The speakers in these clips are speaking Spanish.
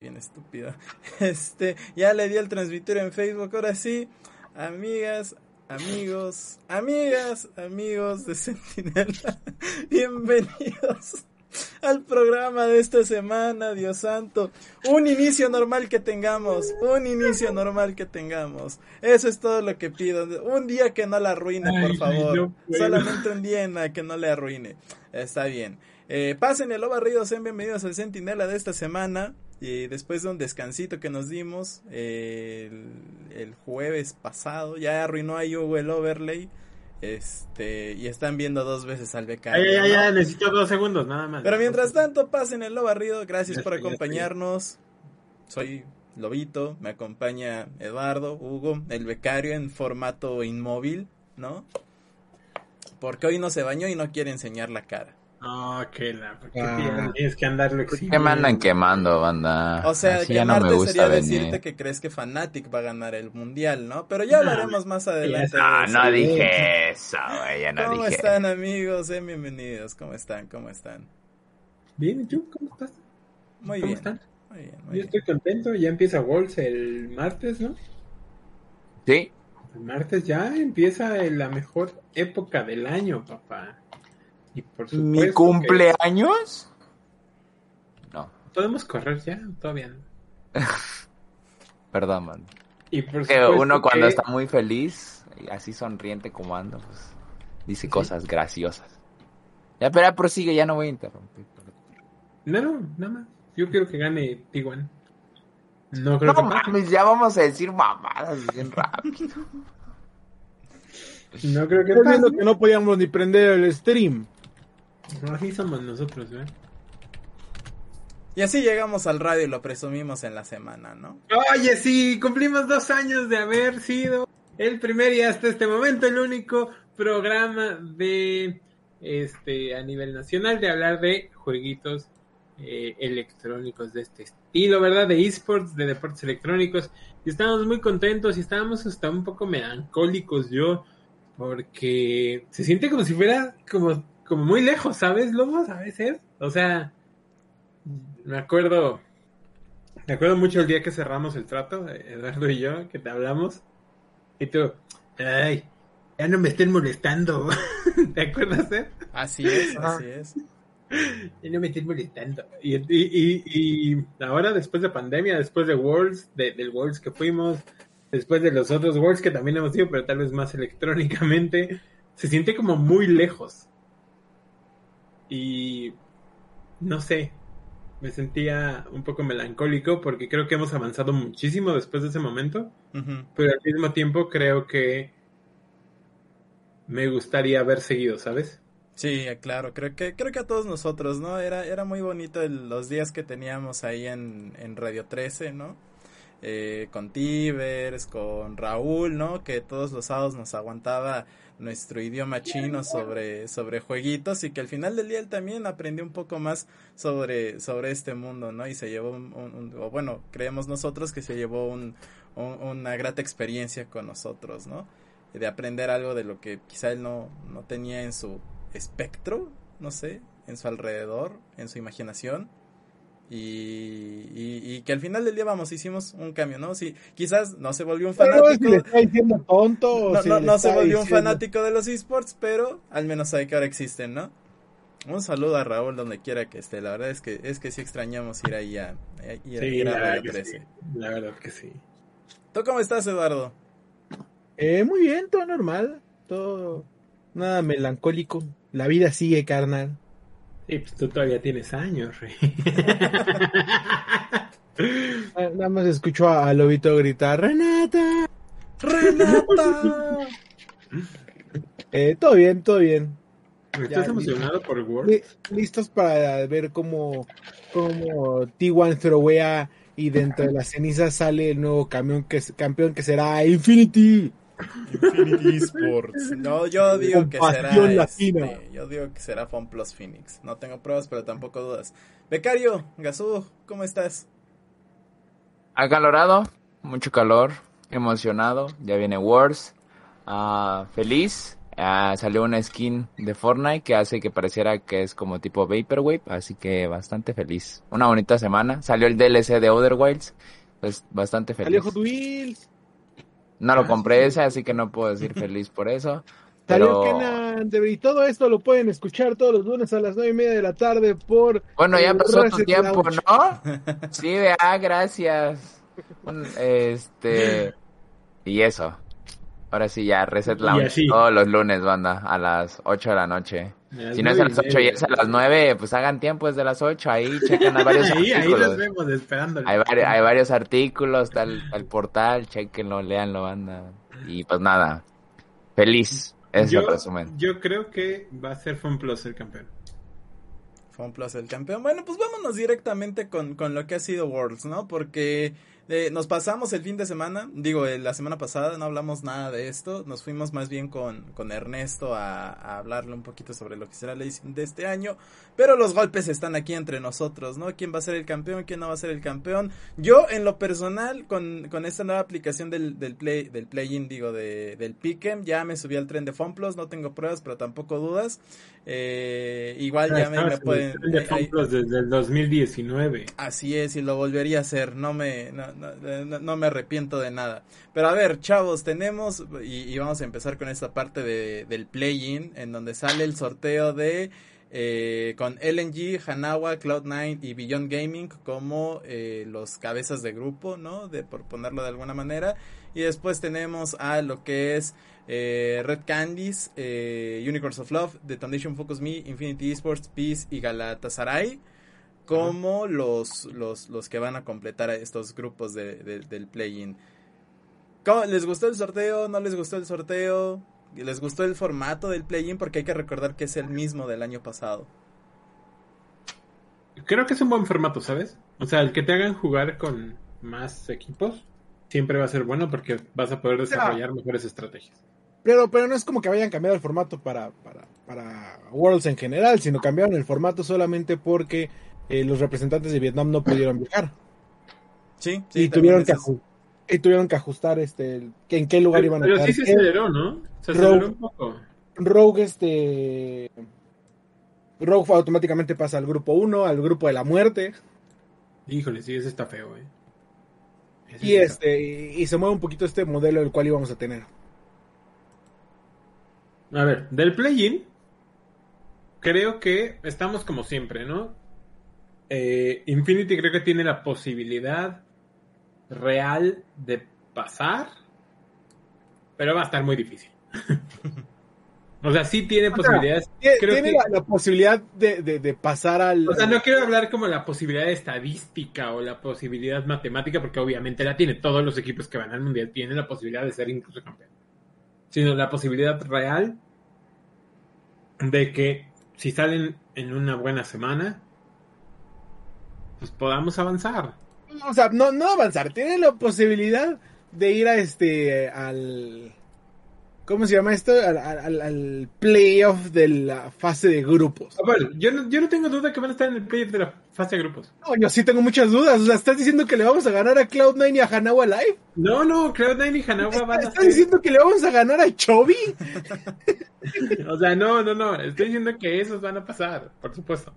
bien estúpido. Este, ya le di el transmitir en Facebook, ahora sí, amigas, amigos, amigas, amigos de Sentinela, bienvenidos al programa de esta semana, Dios santo. Un inicio normal que tengamos, un inicio normal que tengamos. Eso es todo lo que pido. Un día que no la arruine, por favor. Solamente un día en que no le arruine. Está bien. Eh, pasen el barrido, sean bienvenidos al Sentinela de esta semana. Y después de un descansito que nos dimos eh, el, jueves pasado, ya arruinó a Hugo el overlay. Este, y están viendo dos veces al becario. Ya, ya, ya, necesito dos segundos, nada más. Pero mientras tanto, pasen el lo barrido. Gracias por acompañarnos. Soy Lobito, me acompaña Eduardo, Hugo, el becario en formato inmóvil, ¿no? Porque hoy no se bañó y no quiere enseñar la cara. Ah, que la. Ah. tienes que andarlo ¿Qué me andan quemando, banda? O sea, Así quemarte no me gusta sería decirte que crees que Fnatic va a ganar el mundial, ¿no? Pero ya hablaremos más adelante. No, no dije eso, güey, ya no ¿Cómo están, amigos? Eh, bienvenidos, ¿cómo están? ¿Cómo están? Bien, ¿y tú? ¿Cómo estás? Muy ¿Cómo bien. Están? Muy bien, muy Yo bien. estoy contento, ya empieza Wolves el martes, ¿no? Sí. El martes ya empieza la mejor época del año, papá. Y por supuesto ¿Mi que- cumpleaños? No, ¿Podemos correr ya? Todavía no. perdón, man. Y por Que supuesto uno cuando que- está muy feliz, así sonriente como ando, pues dice cosas graciosas. Ya, pero ya prosigue, ya no voy a interrumpir. No, no, nada más. Yo quiero que gane T1. No creo No que pase. mames, ya vamos a decir mamadas bien rápido. No creo que pase. que no podíamos ni prender el stream. Así somos nosotros, ¿eh? Y así llegamos al radio y lo presumimos en la semana, ¿no? Oye, sí, cumplimos dos años de haber sido el primer y hasta este momento el único programa de este a nivel nacional de hablar de jueguitos eh, electrónicos de este estilo, ¿verdad? De esports, de deportes electrónicos. Y estábamos muy contentos y estábamos hasta un poco melancólicos yo, porque se siente como si fuera como, como muy lejos, ¿sabes, Lobos? A veces. O sea, me acuerdo me acuerdo mucho el día que cerramos el trato, Eduardo y yo, que te hablamos. Y tú, ay, ya no me estén molestando. ¿Te acuerdas, eh? Así es, así es. Ya no me estén molestando. Y, y, y, y ahora, después de pandemia, después de Worlds, de- del Worlds que fuimos, después de los otros Worlds que también hemos ido, pero tal vez más electrónicamente, se siente como muy lejos. Y no sé, me sentía un poco melancólico porque creo que hemos avanzado muchísimo después de ese momento, pero al mismo tiempo creo que me gustaría haber seguido, ¿sabes? Sí, claro, creo que, creo que a todos nosotros, ¿no? Era, era muy bonito el- los días que teníamos ahí en, en Radio 13, ¿no? Eh, con Tibers, con Raúl, ¿no? Que todos los sábados nos aguantaba nuestro idioma chino sobre, sobre jueguitos y que al final del día él también aprendió un poco más sobre, sobre este mundo, ¿no? Y se llevó un, o bueno, creemos nosotros que se llevó un- una grata experiencia con nosotros, ¿no? De aprender algo de lo que quizá él no, no tenía en su espectro, no sé, en su alrededor, en su imaginación. Y, y, y que al final del día, vamos, hicimos un cambio, ¿no? Sí, quizás no se volvió un Pero no sé si fanático. le está diciendo tonto o No, si no, le no se volvió un fanático de los esports, pero al menos sabe que ahora existen, ¿no? Un saludo a Raúl donde quiera que esté. La verdad es que es que sí extrañamos ir ahí a, a- ir, ir a la Radio verdad, que 13. sí. la verdad que sí. ¿Tú cómo estás, Eduardo? Eh, muy bien, todo normal. Todo. Nada melancólico. La vida sigue, carnal. Sí, pues tú todavía tienes años, rey. Ah, Nada más escucho a, a Lobito gritar: ¡Renata! ¡Renata! Eh, todo bien, todo bien. ¿Estás Ya, emocionado por World? Li- listos para ver cómo, cómo T1 throwea y dentro de las cenizas sale el nuevo camión que campeón que será Infinity. Infinity Esports. No, yo digo que será. este, yo digo que será FunPlus Phoenix. No tengo pruebas, pero tampoco dudas. Becario, Gazú, ¿cómo estás? Acalorado, mucho calor, emocionado, ya viene Wars, ah, feliz Ah, salió una skin de Fortnite que hace que pareciera que es como tipo Vaporwave, así que bastante feliz. Una bonita semana. Salió el DLC de Other Wilds, pues bastante feliz. Salió Hot Wheels. No lo Ah, compré ese, así que no puedo decir feliz por eso. Pero y todo esto lo pueden escuchar todos los lunes a las nueve y media de la tarde por bueno, ya pasó tu tiempo. ¿no? Sí, de- ah, gracias. Este y eso. Ahora sí ya Reset Lounge todos los lunes, banda, a las 8 de la noche. Si no es a las 8 y es a las 9, pues hagan tiempo desde las 8, ahí chequen a varios Ahí, ahí artículos. los vemos esperando. Hay, vari- hay varios artículos, está el, el portal, chequenlo, leanlo, banda. Y pues nada, feliz. Es yo, el resumen. yo creo que va a ser FunPlus el campeón. FunPlus el campeón. Bueno, pues vámonos directamente con, con lo que ha sido Worlds, ¿no? Porque eh, nos pasamos el fin de semana, digo, eh, la semana pasada no hablamos nada de esto, nos fuimos más bien con, con Ernesto a, a hablarle un poquito sobre lo que será la edición de este año, pero los golpes están aquí entre nosotros, ¿no? ¿Quién va a ser el campeón? ¿Quién no va a ser el campeón? Yo, en lo personal, con, con esta nueva aplicación del, del play, del play-in, digo, de, del Pick'em, ya me subí al tren de FunPlus, no tengo pruebas, pero tampoco dudas. Eh, igual ya me, Estabas me el pueden... tren de eh, desde el 2019. Así es, y lo volvería a hacer, no me, no, no- no- no me arrepiento de nada. Pero a ver, chavos, tenemos, y, y vamos a empezar con esta parte de, del play-in, en donde sale el sorteo de, eh, con LNG, Hanawa, Cloud9 y Beyond Gaming como eh, los cabezas de grupo, ¿no? De, por ponerlo de alguna manera. Y después tenemos a lo que es eh, Red Candies, eh, Unicorns of Love, Detonation Focus Me, Infinity Esports, Peace y Galatasaray como los, los, los que van a completar a estos grupos de, de- del play-in. ¿Cómo- ¿Les gustó el sorteo? ¿No les gustó el sorteo? ¿Les gustó el formato del play-in? Porque hay que recordar que es el mismo del año pasado. Creo que es un buen formato, ¿sabes? O sea, el que te hagan jugar con más equipos siempre va a ser bueno porque vas a poder desarrollar mejores estrategias. Pero, pero no es como que vayan cambiado el formato para, para, para Worlds en general, sino cambiaron el formato solamente porque eh, los representantes de Vietnam no pudieron viajar. Sí, sí. y, tuvieron que y tuvieron que ajustar este el- que en qué lugar Pero, iban a pero estar. sí se aceleró, ¿no? Se Rogue. aceleró un poco. Rogue, este. Rogue automáticamente pasa al grupo 1, al grupo de la muerte. Híjole, sí, ese está feo, eh. Ese Y este. Y, y se mueve un poquito este modelo el cual íbamos a tener. A ver, del play-in, creo que estamos como siempre, ¿no? Eh, Infinity creo que tiene la posibilidad real de pasar, pero va a estar muy difícil. o sea, sí tiene posibilidades. Creo Tiene que- la, la posibilidad de, de- de pasar al. O sea, no quiero hablar como la posibilidad estadística o la posibilidad matemática, porque obviamente la tiene. Todos los equipos que van al mundial tienen la posibilidad de ser incluso campeón. Sino la posibilidad real de que si salen en una buena semana, pues podamos avanzar. O sea, no, no avanzar. Tiene la posibilidad de ir a este. al. ¿Cómo se llama esto? Al, al- al- al playoff de la fase de grupos. A ver, yo no, yo no tengo duda que van a estar en el playoff de la fase de grupos. No, yo sí tengo muchas dudas. O sea, ¿estás diciendo que le vamos a ganar a Cloud9 y a Hanawa Live? No, no, Cloud9 y Hanawa van a ¿Estás ser... diciendo que le vamos a ganar a Chovy? O sea, no, no, no. Estoy diciendo que esos van a pasar, por supuesto.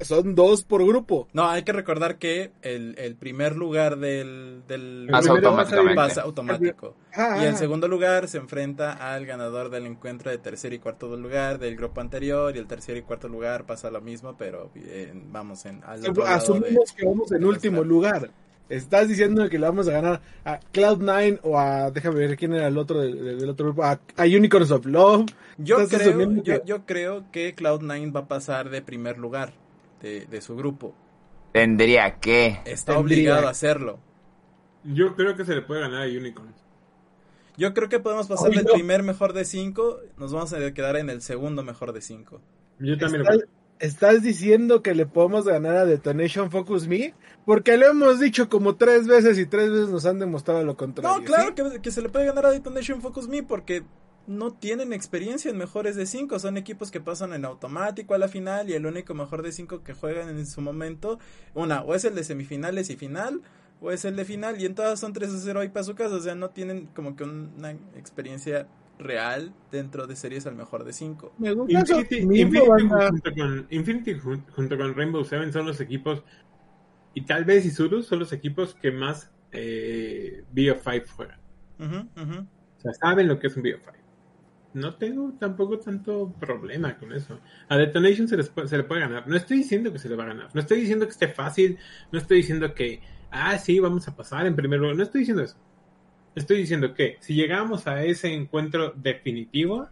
Son dos por grupo. No, hay que recordar que el, el primer lugar del, del Pasa grupo automáticamente. pasa automático. Ah, Y el ah. segundo lugar se enfrenta al ganador del encuentro de tercer y cuarto lugar del grupo anterior. Y el tercer y cuarto lugar pasa lo mismo, pero eh, vamos en al otro lado de- Asumimos que vamos en último lugar. Estás diciendo que le vamos a ganar a Cloud9 o a. Déjame ver quién era el otro del, del otro grupo. A, a Unicorns of Love. Yo creo, yo, que- yo creo que Cloud9 va a pasar de primer lugar de, de su grupo. Tendría que. Está Tendría. obligado a hacerlo. Yo creo que se le puede ganar a Unicorn. Yo creo que podemos pasar del primer mejor de cinco, nos vamos a quedar en el segundo mejor de cinco. Yo también lo ¿Estás, creo. estás diciendo que le podemos ganar a Detonation Focus Me? Porque lo hemos dicho como tres veces y tres veces nos han demostrado lo contrario. No, claro ¿sí? que, que se le puede ganar a Detonation Focus Me porque no tienen experiencia en mejores de cinco, son equipos que pasan en automático a la final y el único mejor de cinco que juegan en su momento, una, o es el de semifinales y final, o es el de final y en todas son 3 a 0 y para su casa, o sea, no tienen como que una experiencia real dentro de series al mejor de 5. Me gusta eso Infinity, Infinity junto, con, Infinity jun- junto con Rainbow Seven son los equipos, y tal vez Isurus son los equipos que más eh, BO5 juegan. O sea, saben lo que es un BO5. No tengo tampoco tanto problema con eso. A Detonation se, les se le puede ganar. No estoy diciendo que se le va a ganar. No estoy diciendo que esté fácil. No estoy diciendo que, ah, sí, vamos a pasar en primer lugar. No estoy diciendo eso. Estoy diciendo que si llegamos a ese encuentro definitivo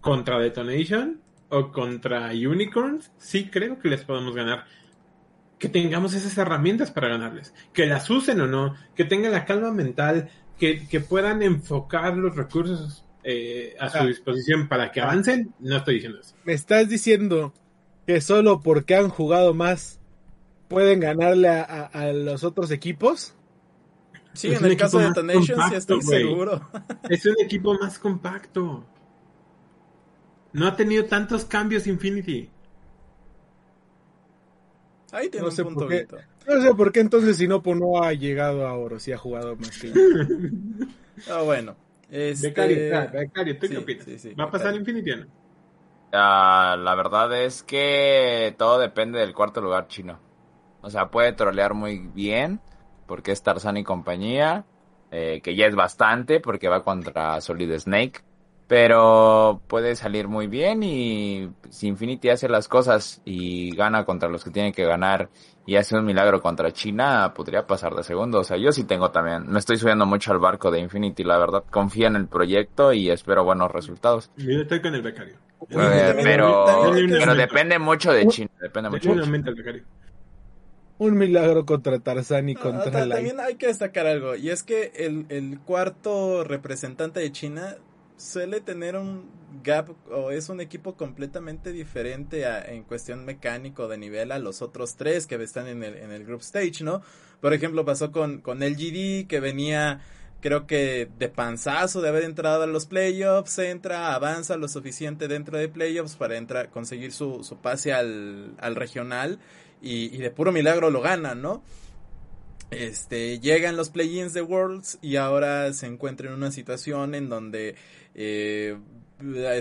contra Detonation o contra Unicorns, sí creo que les podemos ganar. Que tengamos esas herramientas para ganarles. Que las usen o no. Que tengan la calma mental. Que, que puedan enfocar los recursos eh, a su Ah. disposición para que avancen. No estoy diciendo eso. Me estás diciendo que solo porque han jugado más pueden ganarle a, a- a los otros equipos. Sí, Es en el caso de Detonation sí estoy seguro. Es un equipo más compacto. No ha tenido tantos cambios Infinity. Ahí tiene No un sé punto, por qué. No sé por qué entonces Sinopo no ha llegado a oro, si ha jugado más que yo. Ah, bueno. Este... Becario, ah, Becario, ¿tú sí, qué opinas? sí, sí, ¿Va a pasar. Infinity o no? Ah, la verdad es que todo depende del cuarto lugar chino. O sea, puede trolear muy bien porque es Tarzan y compañía, eh, que ya es bastante porque va contra Solid Snake. Pero puede salir muy bien y si Infinity hace las cosas y gana contra los que tiene que ganar y hace un milagro contra China, podría pasar de segundo. O sea, yo sí tengo también, me estoy subiendo mucho al barco de Infinity, la verdad. Confía en el proyecto y espero buenos resultados. Yo estoy con el Becario. Eh, pero, pero depende mucho de China, depende mucho de un China. Un milagro contra Tarzán y Ah, contra la... También hay que destacar algo, y es que el, el cuarto representante de China suele tener un gap o es un equipo completamente diferente a- en cuestión mecánico de nivel a los otros tres que están en el, en el group stage, ¿no? Por ejemplo, pasó con, con LGD que venía creo que de panzazo de haber entrado a los playoffs, entra, avanza lo suficiente dentro de playoffs para entrar, conseguir su, su pase al, al regional y, y de puro milagro lo ganan, ¿no? Este, llegan los play-ins de Worlds y ahora se encuentra en una situación en donde eh,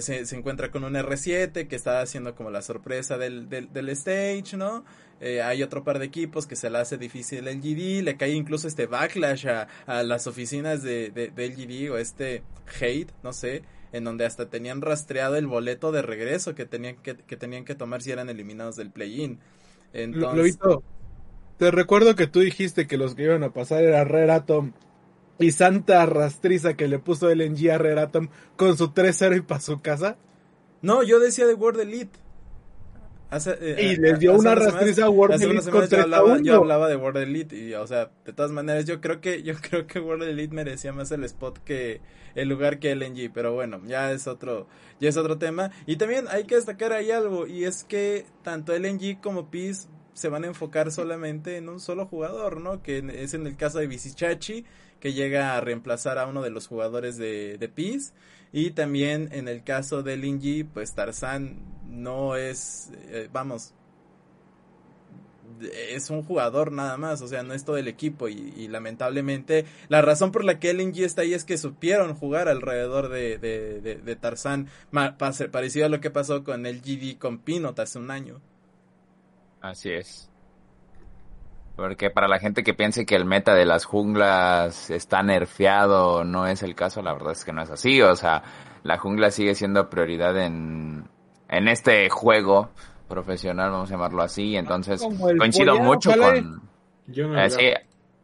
se, se encuentra con un R7 que está haciendo como la sorpresa del, del, del stage, ¿no? Eh, hay otro par de equipos que se le hace difícil el GD, le cae incluso este backlash a, a las oficinas de, de, del GD o este hate, no sé, en donde hasta tenían rastreado el boleto de regreso que tenían que, que tenían que tomar si eran eliminados del play-in. Lo- te recuerdo que tú dijiste que los que iban a pasar era Red Atom y Santa Rastriza que le puso LNG a Red Atom con su 3-0 y para su casa. No, yo decía de World Elite. Hace, eh, Y eh, les dio hace una rastriza a World Elite con yo hablaba, 31. yo hablaba de World Elite y, o sea, de todas maneras, yo creo que yo creo que World Elite merecía más el spot que el lugar que LNG, pero bueno, ya es otro ya es otro tema. Y también hay que destacar ahí algo y es que tanto LNG como Peace se van a enfocar solamente en un solo jugador, ¿no? Que es en el caso de Bicichachi, que llega a reemplazar a uno de los jugadores de, de. Y también en el caso de Linji, pues Tarzan no es, eh, vamos, es un jugador nada más, o sea, no es todo el equipo y, lamentablemente la razón por la que LNG está ahí es que supieron jugar alrededor de, de, de, de pase- parecido a lo que pasó con el GD con Pinot hace un año. Así es. Porque para la gente que piense que el meta de las junglas está nerfeado, no es el caso, la verdad es que no es así. O sea, la jungla sigue siendo prioridad en, en este juego profesional, vamos a llamarlo así. Entonces, coincido mucho con... Yo me Así, olvidaba.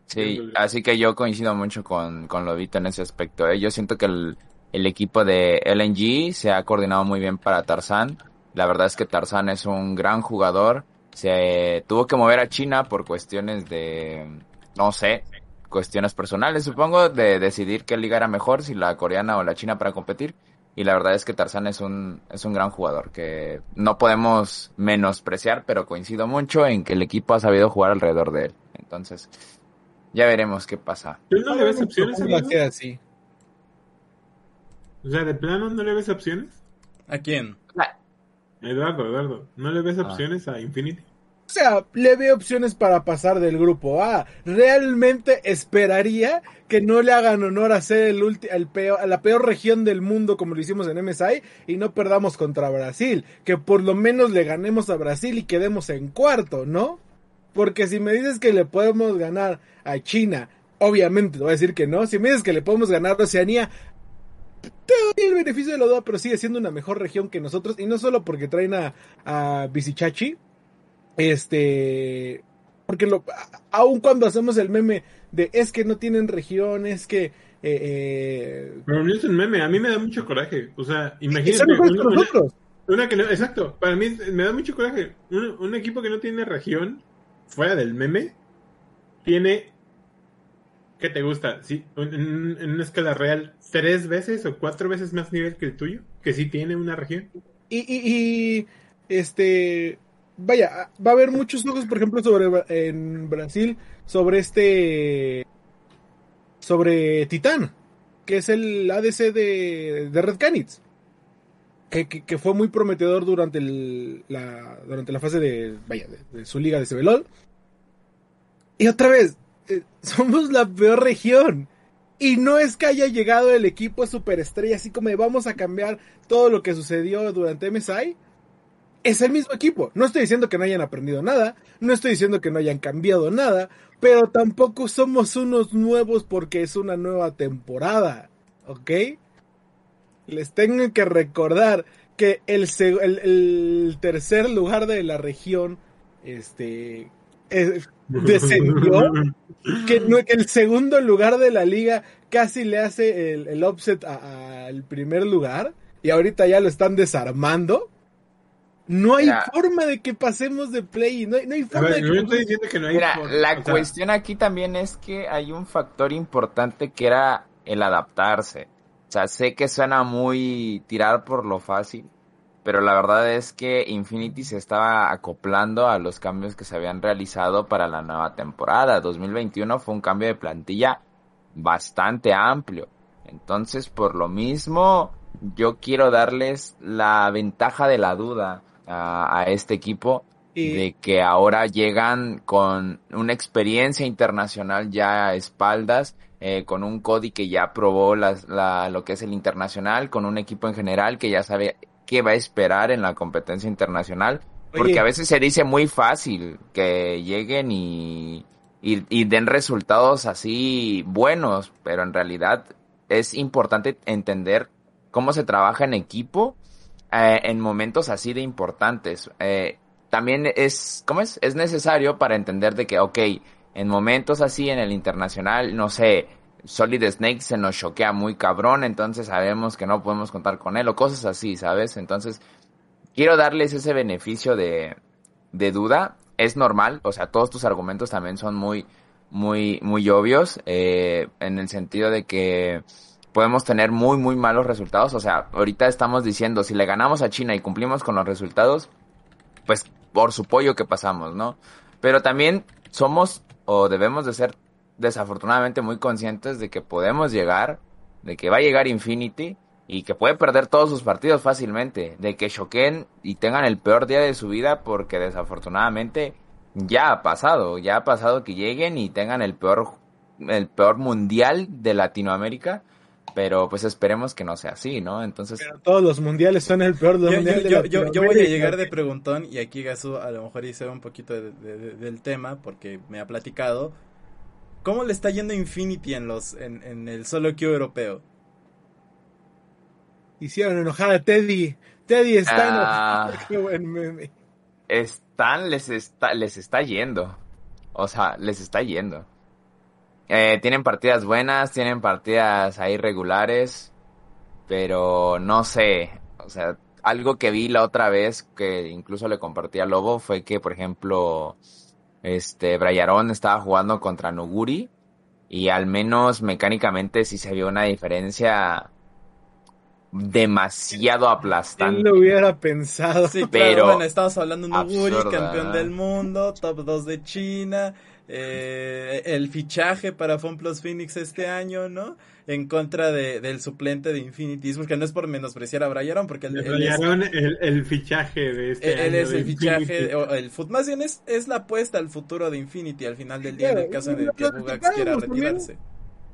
sí, Yo me así que yo coincido mucho con, con Lobito en ese aspecto. ¿eh? Yo siento que el, el equipo de LNG se ha coordinado muy bien para Tarzan. La verdad es que Tarzan es un gran jugador. Se tuvo que mover a China por cuestiones de, no sé, cuestiones personales, supongo, de decidir qué liga era mejor, si la coreana o la china para competir. Y la verdad es que Tarzan es un, es un gran jugador que no podemos menospreciar, pero coincido mucho en que el equipo ha sabido jugar alrededor de él. Entonces, ya veremos qué pasa. ¿Tú no le ves opciones? Amigo? sea así. O sea, de plano no le ves opciones. ¿A quién? Eduardo, Eduardo, ¿no le ves Ah. opciones a Infinity? sea, le veo opciones para pasar del grupo A. Realmente esperaría que no le hagan honor a ser el ulti- el peor, a la peor región del mundo como lo hicimos en MSI y no perdamos contra Brasil. Que por lo menos le ganemos a Brasil y quedemos en cuarto, ¿no? Porque si me dices que le podemos ganar a China, obviamente te voy a decir que no. Si me dices que le podemos ganar a Oceanía, doy el beneficio de la duda, pero sigue siendo una mejor región que nosotros. Y no solo porque traen a, a Bicichachi, este. Porque lo, aun cuando hacemos el meme de es que no tienen región, es que. eh, eh, Pero no es un meme, a mí me da mucho coraje. O sea, imagínate. una- una- nosotros. Una que no, exacto, para mí me da mucho coraje. Un, un equipo que no tiene región, fuera del meme, tiene. ¿Qué te gusta? Sí, en, una escala real, tres veces o cuatro veces más nivel que el tuyo, que sí tiene una región. Y, y, y, este, vaya, va a haber muchos ojos, por ejemplo, sobre en Brasil, sobre este, sobre Titán, que es el ADC de, de Red Canids, que, que, fue muy prometedor durante el, la, durante la fase de, vaya, de, de su liga de CBLOL. Y otra vez, eh, somos la peor región. Y no es que haya llegado el equipo superestrella, así como vamos a cambiar todo lo que sucedió durante MSI. Es el mismo equipo. No estoy diciendo que no hayan aprendido nada, no estoy diciendo que no hayan cambiado nada, pero tampoco somos unos nuevos porque es una nueva temporada, ¿ok? Les tengo que recordar que el, el- tercer lugar de la región, este, eh, descendió que, que el segundo lugar de la liga casi le hace el, el offset al primer lugar y ahorita ya lo están desarmando. No hay Mira. forma de que pasemos de play, no hay, no hay forma ver, de que estoy diciendo que no hay. Mira, por- la o sea, cuestión aquí también es que hay un factor importante que era el adaptarse. O sea, sé que suena muy tirar por lo fácil, pero la verdad es que Infinity se estaba acoplando a los cambios que se habían realizado para la nueva temporada. 2021 fue un cambio de plantilla bastante amplio. Entonces, por lo mismo, yo quiero darles la ventaja de la duda a, a este equipo Y- de que ahora llegan con una experiencia internacional ya a espaldas, eh, con un Cody que ya probó las, la, lo que es el internacional, con un equipo en general que ya sabe qué va a esperar en la competencia internacional, porque Oye. a veces se dice muy fácil que lleguen y, y, y den resultados así buenos, pero en realidad es importante entender cómo se trabaja en equipo eh, en momentos así de importantes. Eh, también es, ¿cómo es? Es necesario para entender de que, ok, en momentos así en el internacional, no sé, Solid Snake se nos choquea muy cabrón, entonces sabemos que no podemos contar con él o cosas así, ¿sabes? Entonces, quiero darles ese beneficio de, de duda. Es normal, o sea, todos tus argumentos también son muy, muy, muy obvios, eh, en el sentido de que podemos tener muy, muy malos resultados. O sea, ahorita estamos diciendo, si le ganamos a China y cumplimos con los resultados, pues por su pollo que pasamos, ¿no? Pero también somos o debemos de ser desafortunadamente muy conscientes de que podemos llegar, de que va a llegar Infinity y que puede perder todos sus partidos fácilmente, de que choquen y tengan el peor día de su vida porque desafortunadamente ya ha pasado, ya ha pasado que lleguen y tengan el peor el peor mundial de Latinoamérica, pero pues esperemos que no sea así, ¿no? Entonces, Pero todos los mundiales son el peor de los Yo, de yo, yo, voy a llegar de preguntón y aquí Gasu a lo mejor hice un poquito de- de- de- del tema porque me ha platicado. ¿Cómo le está yendo Infinity en los en, en el solo queue europeo? Hicieron enojar a Teddy. Teddy está Ah. enojado. Qué buen meme. están, les está, les está yendo. O sea, les está yendo. Eh, tienen partidas buenas, tienen partidas ahí regulares, pero no sé, o sea, algo que vi la otra vez que incluso le compartí a Lobo fue que, por ejemplo, este, Brayarón estaba jugando contra Nuguri y al menos mecánicamente sí se vio una diferencia demasiado aplastante. ¿Quién lo hubiera pensado? Sí, Pero claro, bueno, estamos hablando de Nuguri, absurda, campeón del mundo, top 2 de China, eh, el fichaje para FunPlus Phoenix este año, ¿no? En contra de, del suplente de Infinity, porque no es por menospreciar a Brian, porque él, él es, el, el, fichaje de este él, año él es de el Infinity. fichaje, o el fut, más bien es, es la apuesta al futuro de Infinity al final del día, en el caso en el que Bugax quiera también. retirarse.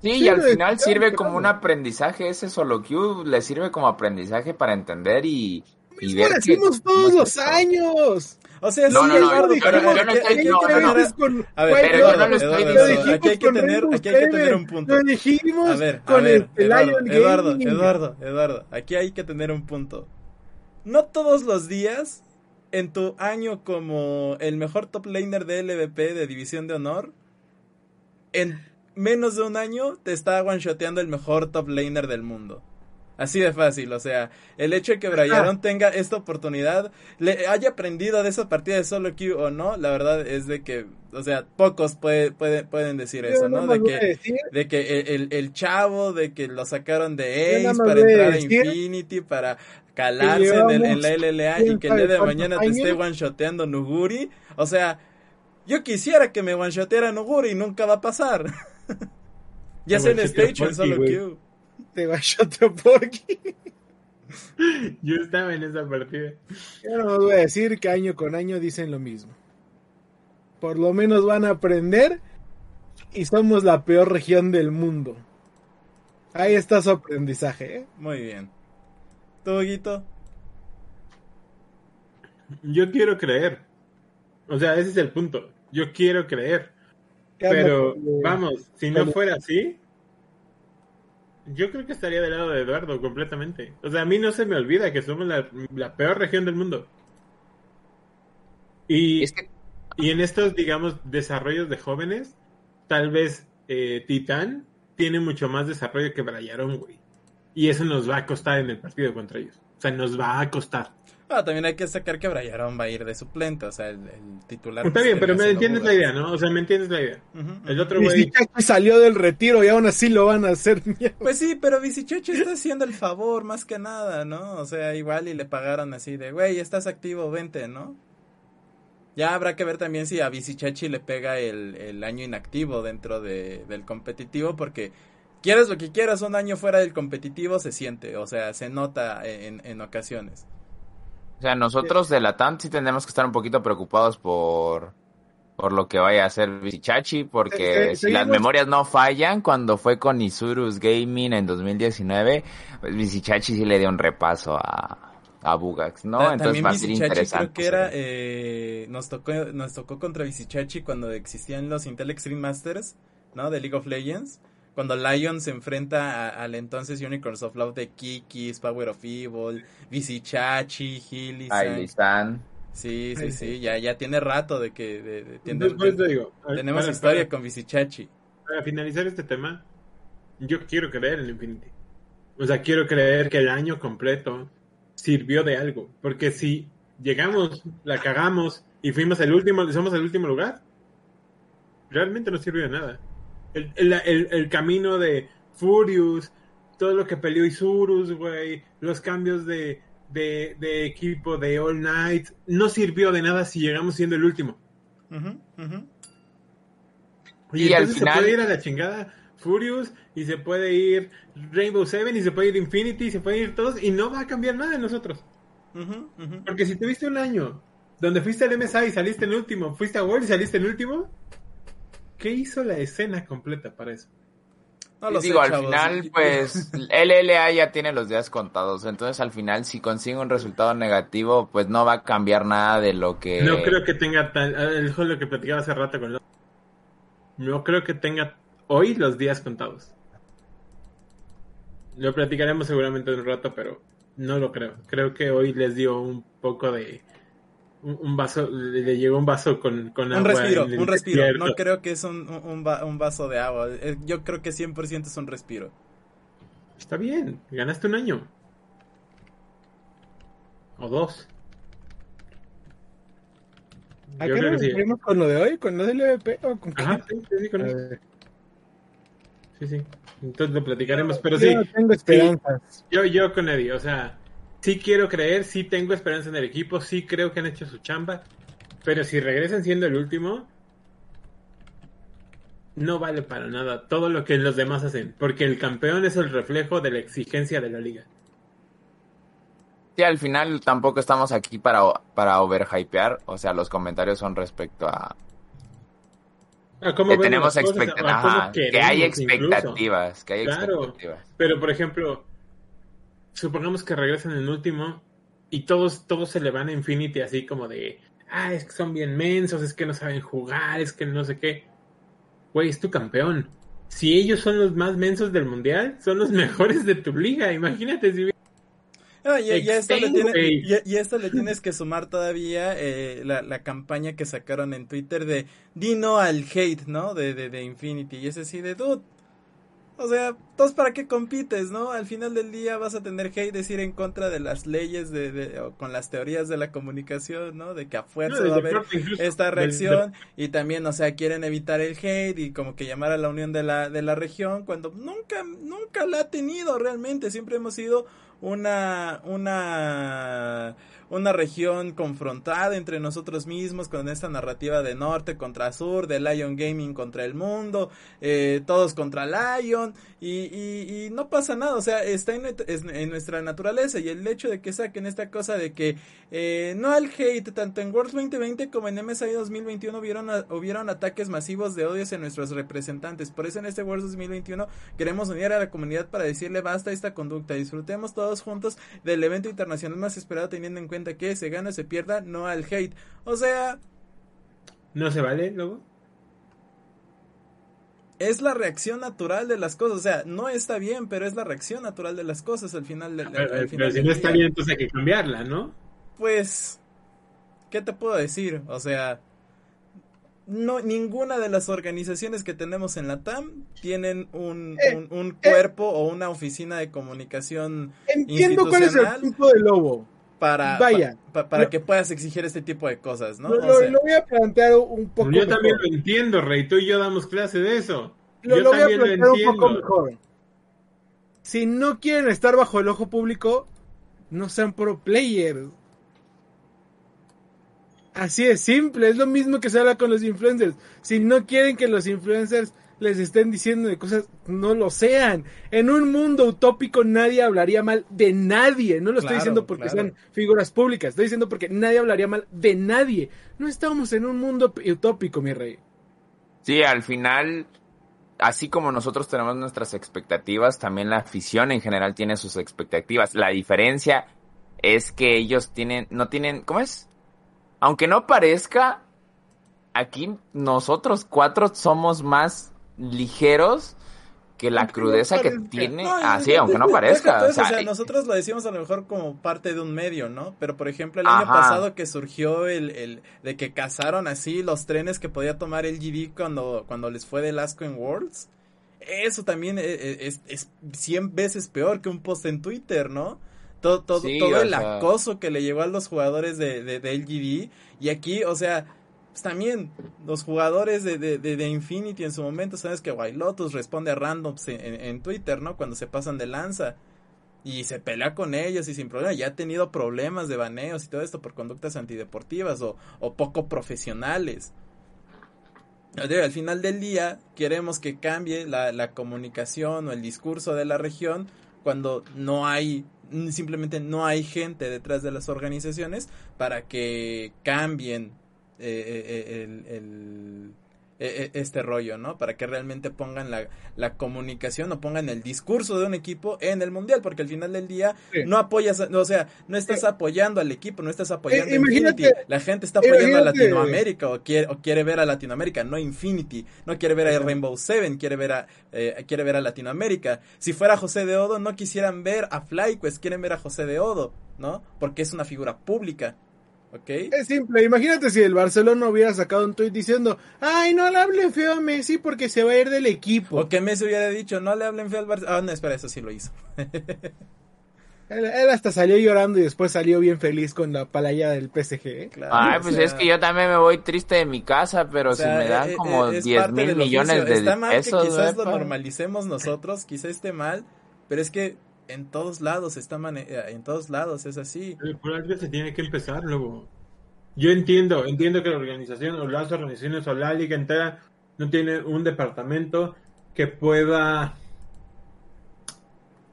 Sí, Sí, y al final sirve claro. como un aprendizaje, ese solo queue le sirve como aprendizaje para entender y, y ver lo que- todos los años. O sea, No, sí, no, no, no- yo hay no estoy- no, no, no. con A ver, pero yo no lo estoy diciendo. dijimos aquí hay que tener- aquí hay que tener un punto. Lo dijimos A ver, a con ver, este Eduardo, Eduardo. Eduardo, Eduardo, aquí hay que tener un punto. No todos los días, en tu año como el mejor top laner de LVP de División de Honor, en menos de un año te está one-shoteando el mejor top laner del mundo. Así de fácil, o sea, el hecho de que Brayaron tenga esta oportunidad, le haya aprendido de esa partida de solo queue o no, la verdad es de que, o sea, pocos puede, puede- pueden decir Yo eso, ¿no? De que decir de que el, el- el chavo, de que lo sacaron de Ace para entrar a Infinity, para calarse en, el- en la LLA y que el día de mañana te esté one-shoteando Nuguri. O sea, yo quisiera que me one-shoteara Nuguri y nunca va a pasar. ya sea en one-shotea stage o en Porky, solo güey. Te shoteo Porky. Yo estaba en esa partida. Yo no voy a decir que año con año dicen lo mismo. Por lo menos van a aprender y somos la peor región del mundo. Ahí está su aprendizaje, ¿eh? Muy bien. ¿Tú, Guito? Yo quiero creer. O sea, ese es el punto. Yo quiero creer. Pero vamos, si no fuera así, yo creo que estaría del lado de Eduardo completamente. O sea, a mí no se me olvida que somos la, la peor región del mundo. Y, Es que y en estos, digamos, desarrollos de jóvenes, tal vez eh, Titán tiene mucho más desarrollo que Brayaron, güey. Y eso nos va a costar en el partido contra ellos. O sea, nos va a costar. También hay que sacar que Brayaron va a ir de suplente, o sea, el, el titular. Está bien, pero me entiendes la idea, ¿no? O sea, me entiendes la idea. El otro güey... salió del retiro y aún así lo van a hacer mierda. Pues sí, pero Visichachi está haciendo el favor más que nada, ¿no? O sea, igual y le pagaron así de, güey, estás activo, vente, ¿no? Ya habrá que ver también si a Visichachi le pega el, el año inactivo dentro de, del competitivo, porque quieres lo que quieras, un año fuera del competitivo se siente, o sea, se nota en, en ocasiones. O sea, nosotros de la TAM sí tenemos que estar un poquito preocupados por, por lo que vaya a hacer Vichachi, porque Eh, eh, si las memorias no fallan, cuando fue con Isurus Gaming en 2019, pues Vichachi sí le dio un repaso a, a Bugax, ¿no? Ta- Entonces va a ser interesante. creo que era, eh, nos tocó, nos tocó contra Visichachi cuando existían los Intel Extreme Masters, ¿no? De League of Legends. Cuando Lion se enfrenta a- al entonces Unicorns of Love de Kikis, Power of Evil, Visichachi, Healy, Ahí están. Sí, sí, sí, ya, ya tiene rato de que de- de- por eso digo, tenemos para- historia para- con Visichachi. para finalizar este tema, yo quiero creer en Infinity. O sea, quiero creer que el año completo sirvió de algo. Porque si llegamos, la cagamos y fuimos el último, somos el último lugar, realmente no sirvió de nada. El, el, el- el camino de Furious, todo lo que peleó Isurus, güey, los cambios de, de, de equipo de All Night, no sirvió de nada si llegamos siendo el último. Oye, Y al entonces final- se puede ir a la chingada Furious y se puede ir Rainbow Seven y se puede ir Infinity y se puede ir todos y no va a cambiar nada en nosotros. Porque si tuviste un año donde fuiste al MSI y saliste en último, fuiste a World y saliste en último, ¿qué hizo la escena completa para eso? No lo sé, Digo, al chavos. final, pues, LLA ya tiene los días contados. Entonces, al final, si consigue un resultado negativo, pues no va a cambiar nada de lo que. No creo que tenga tan... Es lo que platicaba hace rato con... No creo que tenga hoy los días contados. Lo platicaremos seguramente en un rato, pero no lo creo. Creo que hoy les dio un poco de... Un, un vaso, le le llegó un vaso con, con Un agua. respiro, en el un respiro. desierto. No creo que es un, un, un va- un vaso de agua. Eh, Yo creo que 100% es un respiro. Está bien, ganaste un año. O dos. ¿A Yo qué creo nos que sí. referimos con lo de hoy? ¿Con lo del LVP o con qué? Ajá, sí, sí, sí, con eso. sí, sí. Entonces lo platicaremos, pero yo sí. no tengo esperanzas. Yo, yo con Eddie, o sea, sí quiero creer, sí tengo esperanza en el equipo, sí creo que han hecho su chamba, pero si regresan siendo el último, no vale para nada todo lo que los demás hacen, porque el campeón es el reflejo de la exigencia de la liga. Sí, al final tampoco estamos aquí para, para overhypear, o sea, los comentarios son respecto a... a cómo que tenemos las cosas, expecta- a cómo ajá, que hay incluso. expectativas, que hay Claro. expectativas. Pero, por ejemplo, supongamos que regresan en el último y todos, todos se le van a Infinity así como de, ah, es que son bien mensos, es que no saben jugar, es que no sé qué. Güey, es tu campeón. Si ellos son los más mensos del mundial, son los mejores de tu liga. Imagínate si No, y, y a esto le tiene- y a esto le tienes que sumar todavía eh, la, la campaña que sacaron en Twitter de Dino al hate, ¿no? De, de, de Infinity. Y es así de dude. O sea, ¿todos para qué compites, no? Al final del día vas a tener hate decir en contra de las leyes de, de- o con las teorías de la comunicación, ¿no? De que a fuerza va a haber esta reacción y también, o sea, quieren evitar el hate y como que llamar a la unión de la, de la región cuando nunca, nunca la ha tenido realmente, siempre hemos sido una, una, una región confrontada entre nosotros mismos con esta narrativa de norte contra sur, de Lion Gaming contra el mundo, eh, todos contra Lion y, y, y no pasa nada, o sea, está en, nuestra naturaleza y el hecho de que saquen esta cosa de que eh, no al hate, tanto en World 2020 como en MSI 2021 hubieron, a- hubieron ataques masivos de odios en nuestros representantes. Por eso en este World 2021 queremos unir a la comunidad para decirle basta esta conducta. Disfrutemos todos juntos del evento internacional más esperado teniendo en cuenta que se gana se pierda, no al hate. O sea, ¿No se vale, luego? es la reacción natural de las cosas. O sea, no está bien, pero es la reacción natural de las cosas al final del, al Pero, final pero si del no está bien, entonces hay que cambiarla, ¿no? Pues, ¿qué te puedo decir? O sea, no ninguna de las organizaciones que tenemos en la TAM tienen un, Eh, un, un cuerpo o una oficina de comunicación Entiendo cuál es el punto de Lobo. Para, Vaya. pa- pa- para Lo- que puedas exigir este tipo de cosas, ¿no? Lo, O lo- sea, lo voy a plantear un poco Yo también mejor. lo entiendo, Rey. Tú y yo damos clase de eso. Lo, yo lo voy a también lo plantear un poco entiendo. mejor. Si no quieren estar bajo el ojo público, no sean pro players. Así es simple, es lo mismo que se habla con los influencers. Si no quieren que los influencers les estén diciendo de cosas, no lo sean. En un mundo utópico nadie hablaría mal de nadie. No lo estoy Claro, diciendo porque claro. sean figuras públicas, estoy diciendo porque nadie hablaría mal de nadie. No estamos en un mundo utópico, mi rey. Sí, al final, así como nosotros tenemos nuestras expectativas, también la afición en general tiene sus expectativas. La diferencia es que ellos tienen, no tienen, ¿cómo es? Aunque no parezca, aquí nosotros cuatro somos más ligeros que la Aunque no crudeza que tiene, No, así, aunque no parezca. o sea, o sea, nosotros lo decimos a lo mejor como parte de un medio, ¿no? Pero por ejemplo, el año pasado que surgió el, el de que cazaron así los trenes que podía tomar el GD cuando, cuando les fue del asco en Worlds. Eso también e- e- es, es 100 veces peor que un post en Twitter, ¿no? Todo, todo, Sí, todo el sea- acoso que le llegó a los jugadores de, de, de LGD. Y aquí, o sea, pues también los jugadores de, de, de, Infinity en su momento, sabes que White Lotus responde a randoms en, en- Twitter, ¿no? Cuando se pasan de lanza. Y se pelea con ellos y sin problema. Ya ha tenido problemas de baneos y todo esto por conductas antideportivas o, o poco profesionales. Al final del día queremos que cambie la, la comunicación o el discurso de la región cuando no hay, simplemente no hay gente detrás de las organizaciones para que cambien eh, eh, el, el- eh, eh, este rollo, ¿no? Para que realmente pongan la, la comunicación o pongan el discurso de un equipo en el mundial, porque al final del día Sí. no apoyas, a- o sea, no estás apoyando al equipo, no estás apoyando Eh, a imagínate- Infinity, la gente está apoyando a Latinoamérica o quiere, o quiere ver a Latinoamérica, no Infinity, no quiere ver a Rainbow Seven, quiere ver a, eh, quiere ver a Latinoamérica. Si fuera José de Odo, no quisieran ver a FlyQuest, quieren ver a José de Odo, ¿no? Porque es una figura pública, Es simple, imagínate si el Barcelona hubiera sacado un tuit diciendo, ay, no le hable feo a Messi porque se va a ir del equipo. O que Messi hubiera dicho, no le hablen feo al Barça. Ah, no, espera, eso sí lo hizo. Él, él hasta salió llorando y después salió bien feliz con la palaya del PSG. ¿eh? Claro, Ay, pues sea, es que yo también me voy triste de mi casa, pero o sea, si me dan eh, eh, como es 10 parte mil millones oficio. de Está mal que quizás güey, lo normalicemos nosotros, quizás esté mal, pero es que en todos lados está eh, en todos lados es así. Pero Por algo se tiene que empezar luego. Yo entiendo, entiendo que la organización o las organizaciones o la liga entera no tiene un departamento que pueda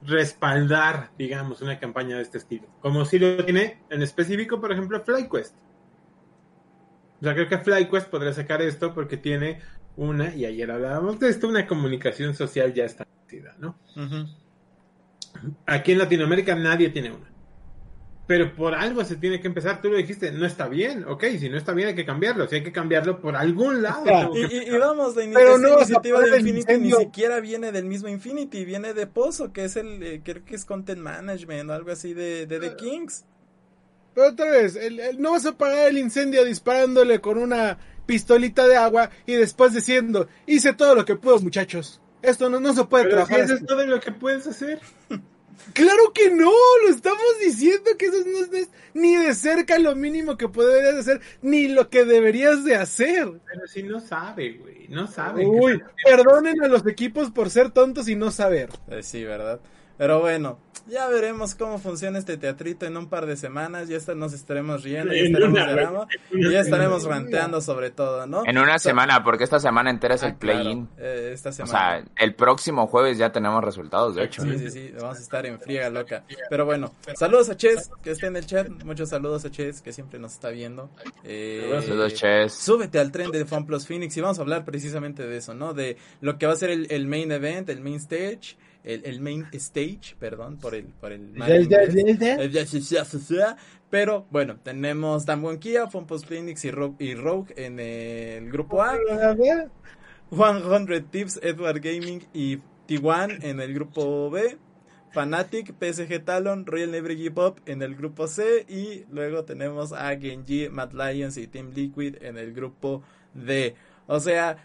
respaldar, digamos, una campaña de este estilo. Como si lo tiene en específico, por ejemplo, FlyQuest. O sea, creo que FlyQuest podría sacar esto porque tiene una, y ayer hablábamos de esto, una comunicación social ya establecida, ¿no? Ujú. Aquí en Latinoamérica nadie tiene una. Pero por algo se tiene que empezar. Tú lo dijiste, no está bien. Ok, si no está bien hay que cambiarlo. Si hay que cambiarlo por algún lado. Y, que y- y vamos, la, in- Pero no iniciativa de Infinity ni siquiera viene del mismo Infinity, viene de Pozo, que es el, eh, creo que es Content Management o algo así de, de The Kings. Pero otra vez, el- el- no vas a apagar el incendio disparándole con una pistolita de agua y después diciendo, hice todo lo que puedo, muchachos. Esto no, no se puede Pero si trabajar. eso así". es todo lo que puedes hacer. Claro que no, lo estamos diciendo que eso no es ni de cerca lo mínimo que podrías hacer, ni lo que deberías de hacer. Pero si no sabe, güey. No sabe. Uy, perdonen a los equipos por ser tontos y no saber. Eh, sí, ¿verdad? Pero bueno, ya veremos cómo funciona este teatrito en un par de semanas. Ya está- nos estaremos riendo, ya estaremos y ya ranteando sobre todo, ¿no? En una semana, porque esta semana entera es Ah, el claro, play-in. eh, esta O semana. sea, el próximo jueves ya tenemos resultados, de hecho. Sí, sí, sí, vamos a estar en friega loca. Pero bueno, saludos a Ches, que está en el chat. Muchos saludos a Ches, que siempre nos está viendo. Eh, Saludos, Ches. Súbete al tren de FunPlus Phoenix y vamos a hablar precisamente de eso, ¿no? De lo que va a ser el, el main event, el main stage, el, el main stage, perdón, por el, por el. Pero bueno, tenemos Damwon Kia, FunPlus Phoenix y Rogue, y Rogue en el grupo A. 100 Tips, Edward Gaming y T1 en el grupo B. Fnatic, PSG Talon, Royal Never Give Up en el grupo C. Y luego tenemos a Genji, Mad Lions y Team Liquid en el grupo D. O sea,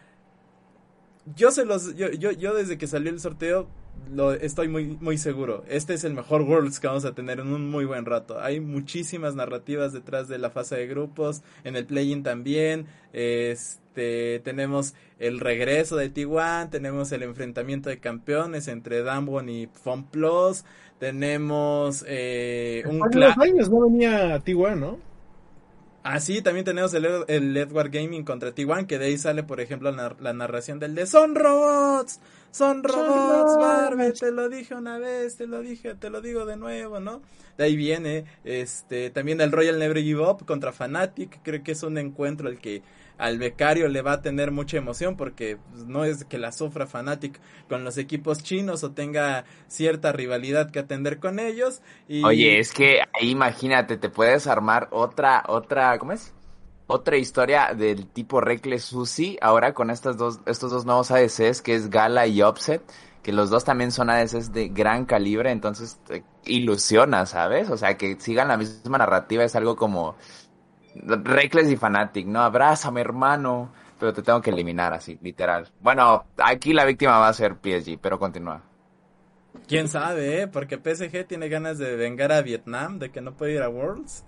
yo se los. Yo, yo, yo desde que salió el sorteo. Lo, estoy muy, muy seguro. Este es el mejor Worlds que vamos a tener en un muy buen rato. Hay muchísimas narrativas detrás de la fase de grupos. En el play-in también. Este, tenemos el regreso de T1. Tenemos el enfrentamiento de campeones entre Damwon y FunPlus. Tenemos eh, un años no venía Tijuana, ¿no? Ah, sí, también tenemos el, el Edward Gaming contra T1, que de ahí sale, por ejemplo, la, la narración del de Son robots, son robots, robots". Barbe, te lo dije una vez, te lo dije, te lo digo de nuevo, ¿no? De ahí viene, este, también el Royal Never Give Up contra Fnatic, creo que es un encuentro al que al becario le va a tener mucha emoción porque pues, no es que la sufra Fnatic con los equipos chinos o tenga cierta rivalidad que atender con ellos. Y... Oye, es que ahí imagínate, te puedes armar otra, otra, ¿cómo es? Otra historia del tipo Reckless Susi, ahora con estas dos, estos dos nuevos ADCs, que es Gala y Offset, que los dos también son ADCs de gran calibre, entonces te ilusiona, ¿sabes? O sea, que sigan la misma narrativa es algo como Reckless y Fanatic, ¿no? Abrázame, hermano, pero te tengo que eliminar así, literal. Bueno, aquí la víctima va a ser PSG, pero continúa. Quién sabe, ¿eh? Porque PSG tiene ganas de vengar a Vietnam, de que no puede ir a Worlds.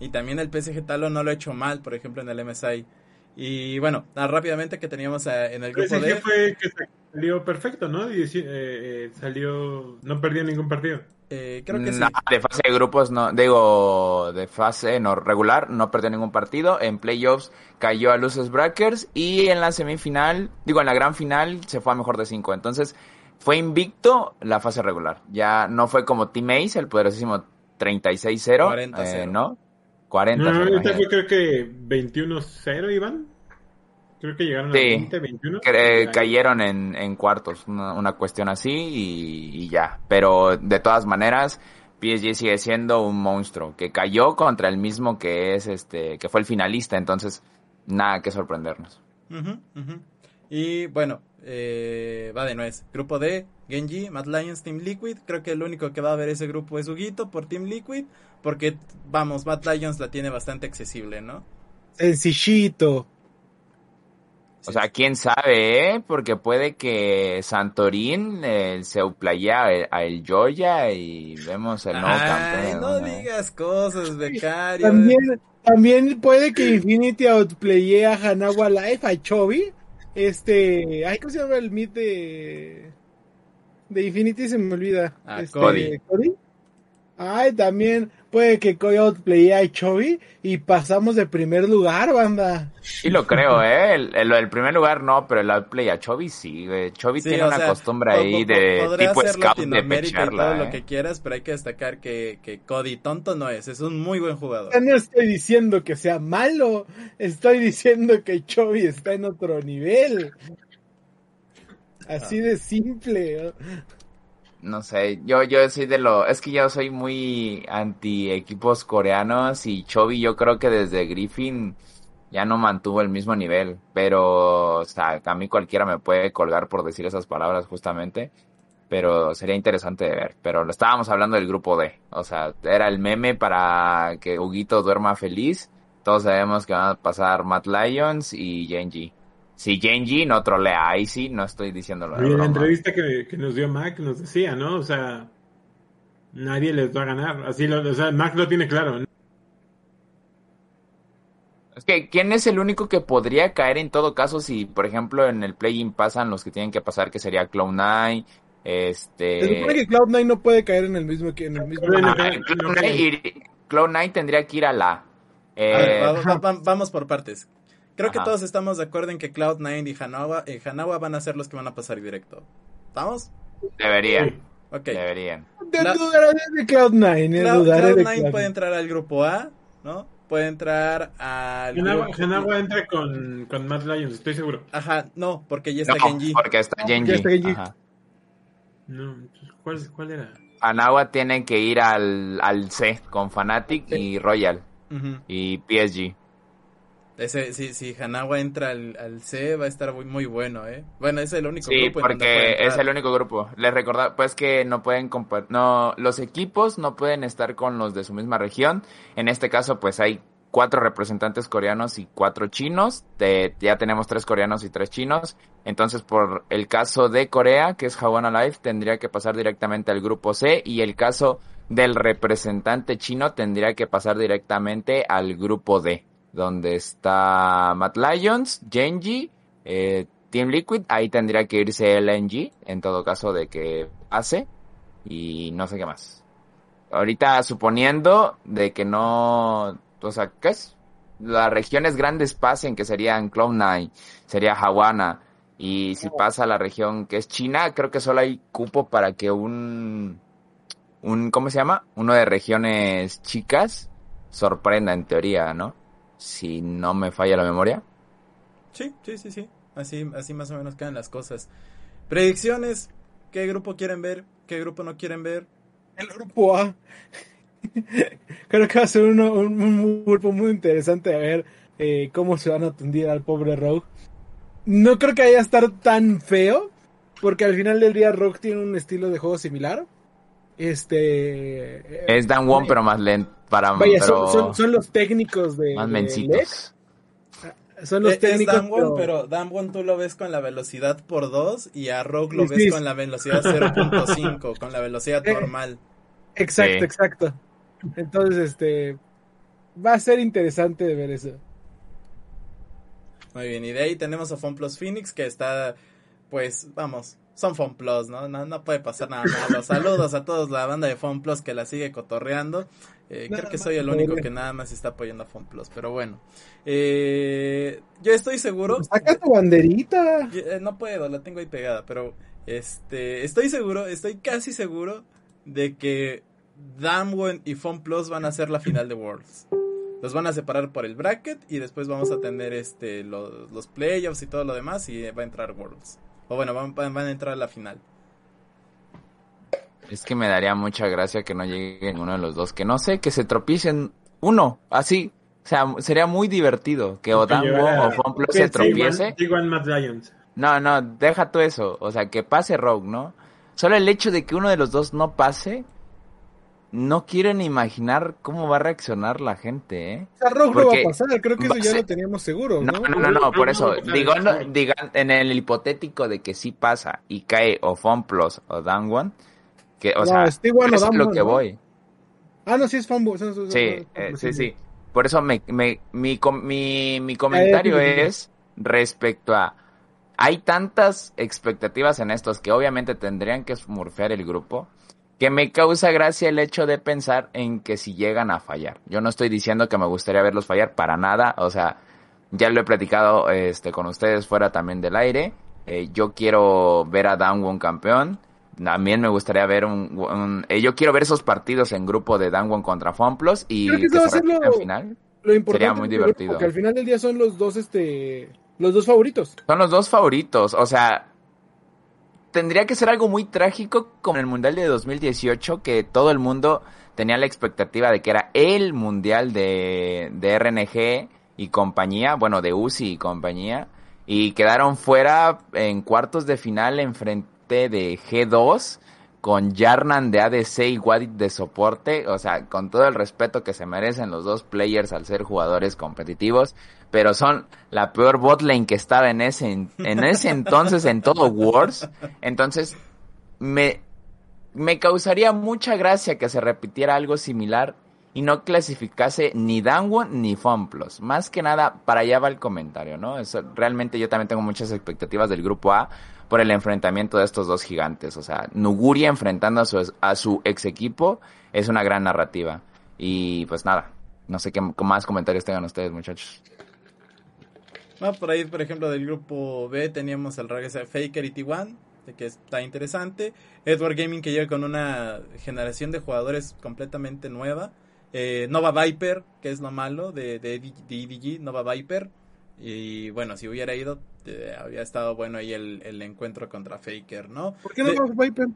Y también el PSG Talo no lo ha hecho mal, por ejemplo, en el MSI. Y bueno, ah, rápidamente que teníamos eh, en el grupo PSG D. fue que salió perfecto, ¿no? Y, sí, eh, eh, salió, no perdió ningún partido. eh, creo que sí. No, de fase de grupos no, digo, de fase no regular, no perdió ningún partido. En playoffs cayó a Luces Breakers y en la semifinal, digo, en la gran final se fue a mejor de cinco. Entonces, fue invicto la fase regular. Ya no fue como Team Ace, el poderosísimo 36-0, 40-0. eh, ¿no? 40 No, ahorita fue creo que 21-0 iban. Creo que llegaron Sí. a 20, 21. Que, eh, Ya. cayeron en, en cuartos, una, una cuestión así y, y ya. Pero de todas maneras, PSG sigue siendo un monstruo que cayó contra el mismo que es este, que fue el finalista, entonces nada que sorprendernos. Ujú, ujú. Y bueno, eh, va de nuez. Grupo D, Genji, Mad Lions, Team Liquid. Creo que el único que va a ver ese grupo es Huguito por Team Liquid. Porque, vamos, Mad Lions la tiene bastante accesible, ¿no? Sencillito. O sea, quién sabe, ¿eh? Porque puede que Santorín eh, se outplaye a, el Joya y vemos el nuevo Ay, campeón. no digas cosas, becario. También, también puede que Infinity outplaye a Hanawa Life, a Chovy. Este. Ay, ¿cómo se llama el mid de. De Infinity? Se me olvida. Ah, Este, Cody. Cody. Ay, también puede que Coyote play a Chovy y pasamos de primer lugar, banda. Sí lo creo, ¿eh? El, el- el primer lugar no, pero el outplay a Chovy sí, güey. Chovy Sí, tiene una sea, costumbre po- ahí po- de tipo ser scout de pecharla, todo ¿eh? lo que quieras, pero hay que destacar que, que Cody tonto no es, es un muy buen jugador. Ya no estoy diciendo que sea malo, estoy diciendo que Chovy está en otro nivel. Así de simple. ¿No? Sé, yo, yo soy de lo, es que yo soy muy anti equipos coreanos y Chovy yo creo que desde Griffin ya no mantuvo el mismo nivel, pero, o sea, a mí cualquiera me puede colgar por decir esas palabras justamente, pero sería interesante de ver, pero lo estábamos hablando del grupo D, o sea, era el meme para que Huguito duerma feliz, todos sabemos que van a pasar Matt Lyons y Genji. Si Genji no trolea a Icy, no estoy diciéndolo de Oye, en la entrevista que, que nos dio Mac nos decía, ¿no? O sea, nadie les va a ganar. Así lo, o sea, Mac lo tiene claro. ¿no? Es que, ¿quién es el único que podría caer en todo caso si, por ejemplo, en el play-in pasan los que tienen que pasar, que sería Cloud9, este... Se supone que Cloud9 no puede caer en el mismo en el mismo. Ah, no, no, Cloud9 ir- Cloud9 tendría que ir a la... A ver, Eh, va- va- va- vamos por partes. Creo que todos estamos de acuerdo en que Cloud9 y Hanawa, eh, Hanawa van a ser los que van a pasar directo. ¿Estamos? deberían, Ok. deberían. La- dudaré de Cloud9, eh, Cloud- de Cloud9 Cloud9. puede entrar al grupo A, ¿no? Puede entrar al Hanagua, grupo- entra con, con Matt Lyons, estoy seguro. Ajá, no, porque ya está No, Genji. porque está No, Genji. ya está Genji. Ajá. No, entonces, ¿cuál, cuál era? Anagua tiene que ir al, al C con Fnatic y Royal y PSG. Ese, si, si Hanawa entra al, al C, va a estar muy, muy bueno, ¿eh? Bueno, es el único Sí, grupo puede porque es el único grupo. Les recordar, pues que no pueden compa- no, los equipos no pueden estar con los de su misma región. En este caso, pues hay cuatro representantes coreanos y cuatro chinos. De- ya tenemos tres coreanos y tres chinos. Entonces, por el caso de Corea, que es Hawana Life, tendría que pasar directamente al grupo C y el caso del representante chino tendría que pasar directamente al grupo D, donde está Matt Lions, Genji, eh, Team Liquid, ahí tendría que irse LNG, en todo caso de que pase, y no sé qué más. Ahorita suponiendo de que no, o sea, ¿qué es? Las regiones grandes pasen, que serían Cloud9, sería Hawana, y si pasa la región que es China, creo que solo hay cupo para que un, un, ¿cómo se llama? Uno de regiones chicas sorprenda en teoría, ¿no? Si no me falla la memoria. Sí, sí, sí, sí. Así, así más o menos quedan las cosas. Predicciones. ¿Qué grupo quieren ver? ¿Qué grupo no quieren ver? El grupo A. Creo que va a ser uno- un, un grupo muy interesante a ver eh, cómo se van a atender al pobre Rogue. No creo que vaya a estar tan feo, porque al final del día Rogue tiene un estilo de juego similar. Este. eh, Es Dan Won, pero más lento, para, Vaya, pero son, son- son los técnicos de. más mencitos. Lex, Son los Eh, es técnicos. Damwon, pero Damwon tú lo ves con la velocidad por 2 y a Rogue lo Sí, ves sí. con la velocidad 0.5, con la velocidad Eh, normal. Exacto, Sí. exacto. Entonces, este. Va a ser interesante de ver eso. Muy bien, y de ahí tenemos a FunPlus Phoenix que está, pues, vamos, son FunPlus, ¿no? ¿no? No puede pasar nada malo. Saludos a todos la banda de FunPlus que la sigue cotorreando. Eh, creo que soy el único que nada más está apoyando a FunPlus, pero bueno. Eh, yo estoy seguro... Saca tu banderita. Eh, No puedo, la tengo ahí pegada, pero este, estoy seguro, estoy casi seguro de que Damwon y FunPlus van a ser la final de Worlds. Los van a separar por el bracket y después vamos a tener este los, los playoffs y todo lo demás y va a entrar Worlds. O bueno, van, van van a entrar a la final. Es que me daría mucha gracia que no llegue uno de los dos. Que no sé, que se tropiecen uno, así. O sea, sería muy divertido que o Que Dango llevara- o Fonplo se tropiece. Igual Matt Lyons. No, no, deja tú eso. O sea, que pase Rogue, ¿no? Solo el hecho de que uno de los dos no pase, no quiero ni imaginar cómo va a reaccionar la gente, ¿eh? O sea, Rogue no va Porque a pasar. Creo que eso ya lo teníamos seguro, No, ¿no? no, no, no, por eso, digo, digan, en el hipotético de que sí pasa y cae o Fonplos o Dangwon, que, o sea, eso es lo que ¿no? voy. Ah, no, sí es son- Sí, eh, sí, sí. Por eso me, me- mi, com- mi, mi comentario es respecto a... Hay tantas expectativas en estos que obviamente tendrían que smurfear el grupo, que me causa gracia el hecho de pensar en que si llegan a fallar. Yo no estoy diciendo que me gustaría verlos fallar para nada, o sea, ya lo he platicado este con ustedes fuera también del aire. Eh, yo quiero ver a Danwon campeón. También me gustaría ver un, un- eh, yo quiero ver esos partidos en grupo de Danwon contra Fonplos y Creo que que, se lo- al final. Lo importante Sería muy divertido. Porque al final del día son los dos, este, los dos favoritos. Son los dos favoritos, o sea, tendría que ser algo muy trágico como en el Mundial de 2018, que todo el mundo tenía la expectativa de que era el Mundial de, RNG y compañía, bueno, de UCI y compañía, y quedaron fuera en cuartos de final en frente de G2 con Jarnan de ADC y Wadid de soporte, o sea, con todo el respeto que se merecen los dos players al ser jugadores competitivos, pero son la peor botlane que estaba en ese, en ese entonces en todo Wars. Entonces, me, me causaría mucha gracia que se repitiera algo similar y no clasificase ni Danwon ni Fonplos. Más que nada, para allá va el comentario, ¿no? Eso, realmente yo también tengo muchas expectativas del grupo A por el enfrentamiento de estos dos gigantes. O sea, Nuguria enfrentando a su, a su ex equipo es una gran narrativa. Y pues nada, no sé qué más comentarios tengan ustedes, muchachos. No, por ahí, por ejemplo, del grupo B teníamos el regreso Faker y T1, de que está interesante. Edward Gaming que llega con una generación de jugadores completamente nueva. Eh, Nova Viper, que es lo malo de, de, de EDG, Nova Viper. Y bueno, si hubiera ido, eh, había estado bueno ahí el, el encuentro contra Faker, ¿no? ¿Por qué no vamos Viper?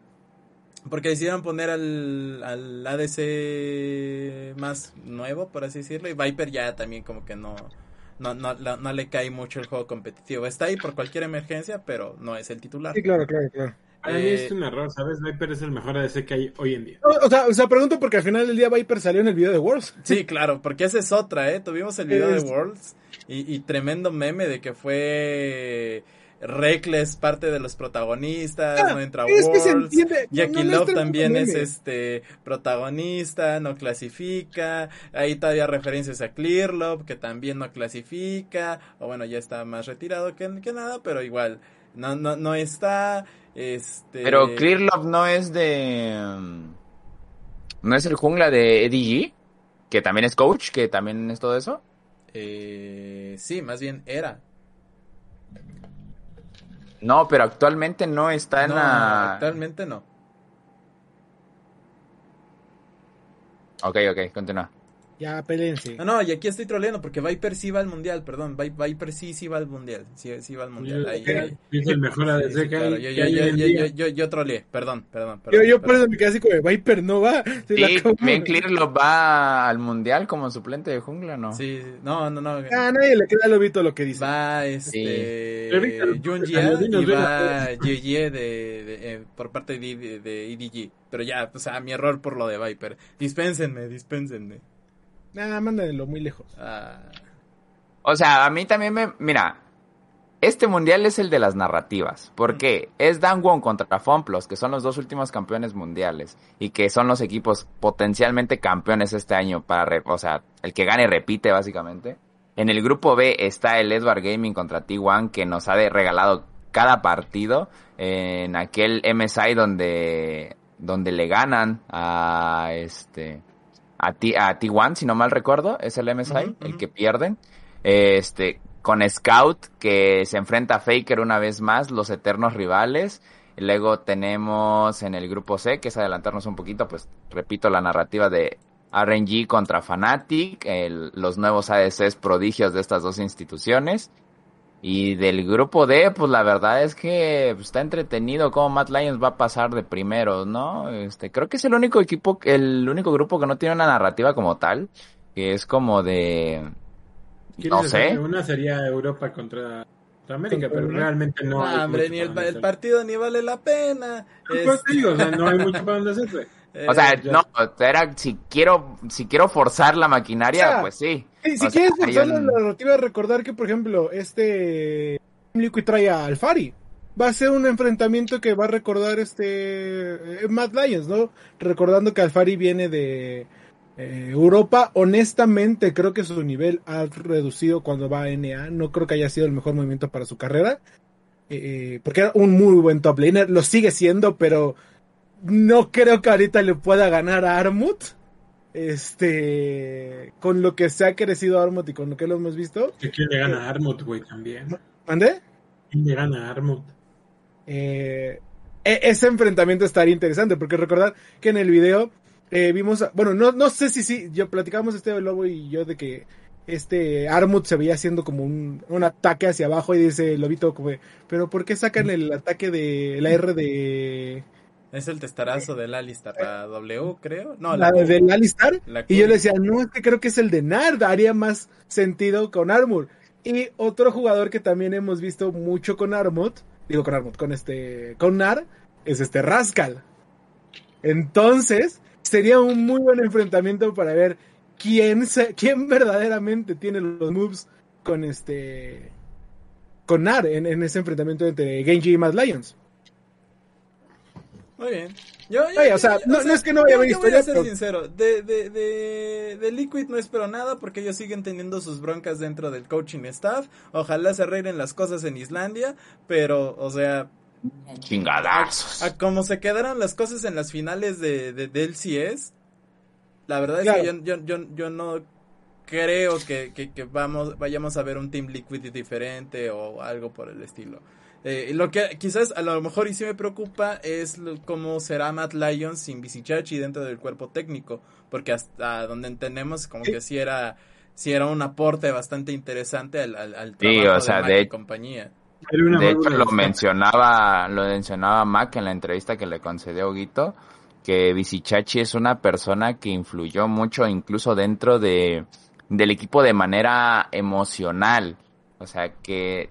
Porque decidieron poner al, al ADC más nuevo, por así decirlo, y Viper ya también como que no, no, no, no, no le cae mucho el juego competitivo. Está ahí por cualquier emergencia, pero no es el titular. Sí, claro, claro, claro. Para mí Eh, es un error, ¿sabes? Viper es el mejor ADC que hay hoy en día. No, o sea, o sea, pregunto porque al final del día Viper salió en el video de Wars. Sí, claro, porque esa es otra, ¿eh? Tuvimos el video Es- de Worlds y, y tremendo meme de que fue Reckless parte de los protagonistas, Ah, no entra es que se Worlds. entiende. Jackie no, no es Love también es este protagonista, no clasifica. Ahí todavía referencias a Clearlove, que también no clasifica. O bueno, ya está más retirado que, que nada, pero igual no, no, no está. Este... Pero Clearlove no es de... um, ¿No es el jungla de EDG? Que también es coach, que también es todo eso. Eh, sí, más bien era. No, pero actualmente no está en No, la... actualmente no. Ok, ok, continúa. Ya, pelense. No, no, y aquí estoy troleando porque Viper sí va al mundial, perdón. Vi- Viper sí, sí va al mundial. Sí, sí va al mundial. Ahí, ahí. Es el mejor ADC Sí, sí, que claro, hay, yo, yo, yo, hoy en yo, día. yo, yo, yo troleé, perdón, perdón. Yo, perdón, yo por eso me quedé así como de Viper no va. Sí, también Clearlove va al mundial como suplente de jungla, ¿no? Sí, sí, no, no, no. A nadie le queda lo visto lo que dice. Va este Junjia y va de, de- eh, por parte de, de, de EDG. Pero ya, o sea, mi error por lo de Viper. Dispénsenme, dispénsenme. Nada, mándenlo muy lejos. Ah, O sea, a mí también me... Mira, este mundial es el de las narrativas. ¿Por qué? Es Danwon contra Fonplos, que son los dos últimos campeones mundiales. Y que son los equipos potencialmente campeones este año. para O sea, el que gane repite, básicamente. En el grupo B está el Edward Gaming contra T1, que nos ha regalado cada partido. En aquel MSI donde, donde le ganan a este... A, T, a T1, si no mal recuerdo, es el MSI, el que pierden. Este, con Scout, que se enfrenta a Faker una vez más, los eternos rivales. Luego tenemos en el grupo C, que es adelantarnos un poquito, pues repito la narrativa de RNG contra Fnatic, el- los nuevos ADCs prodigios de estas dos instituciones. Y del grupo D, pues la verdad es que pues, está entretenido cómo Matt Lions va a pasar de primero, ¿no? Este, creo que es el único equipo, el único grupo que no tiene una narrativa como tal, que es como de, ¿Quieres no sé. Una sería Europa contra, América, pero realmente no. hombre, ni el, partido ni vale la pena. Pues Es- te digo, o sea, no hay mucho para dónde hacerse. O sea, eh, no, era si quiero, si quiero forzar la maquinaria, O sea, pues sí. Si sea, quieres hay forzar la narrativa, recordar que, por ejemplo, este Liquid trae a Alfari. Va a ser un enfrentamiento que va a recordar este eh, Mad Lions, ¿no? Recordando que Alfari viene de eh, Europa. Honestamente, creo que su nivel ha reducido cuando va a NA. No creo que haya sido el mejor movimiento para su carrera. Eh, porque era un muy buen top laner. Lo sigue siendo, pero no creo que ahorita le pueda ganar a Armut. Este, con lo que se ha crecido Armut y con lo que lo hemos visto. ¿Quién le gana a Armut, güey, también? ¿Mande? ¿Quién le gana a Armut? Eh, e- ese enfrentamiento estaría interesante, porque recordar que en el video eh, vimos, a- bueno, no, no sé si sí, yo platicamos este lobo y yo de que este Armut se veía haciendo como un, un ataque hacia abajo y dice lobito como, pero ¿por qué sacan el ataque de la R de Es el testarazo del Alistar, la W, creo. No, la la, del Alistar? La Y yo le decía, no, es que creo que es el de Nard, haría más sentido con Armor. Y otro jugador que también hemos visto mucho con Armut, digo con Armut, con este, con Nard, es este Rascal. Entonces, sería un muy buen enfrentamiento para ver quién, se- quién verdaderamente tiene los moves con este, con Nard en, en ese enfrentamiento entre Genji y Mad Lions. Muy bien. Yo, yo- Vaya, o sea, no- no es que no vaya a haber voy a ser pero- sincero. De, de, de, de Liquid no espero nada porque ellos siguen teniendo sus broncas dentro del coaching staff. Ojalá se arreglen las cosas en Islandia, pero, o sea, Chingadazos. a como se quedaron las cosas en las finales de, de, del CS, la verdad es que yo, yo, yo, yo no creo que, que, que vamos, vayamos a ver un Team Liquid diferente o algo por el estilo. Eh, lo que quizás a lo mejor y sí me preocupa es lo- cómo será Matt Lions sin Visichachi dentro del cuerpo técnico, porque hasta donde entendemos como Sí. que sí era, sí era un aporte bastante interesante al, al, al Sí, trabajo o sea, de Mac de- y compañía. De hecho, lo mencionaba, lo mencionaba Mac en la entrevista que le concedió Huguito, que Visichachi es una persona que influyó mucho incluso dentro de, del equipo de manera emocional. O sea, que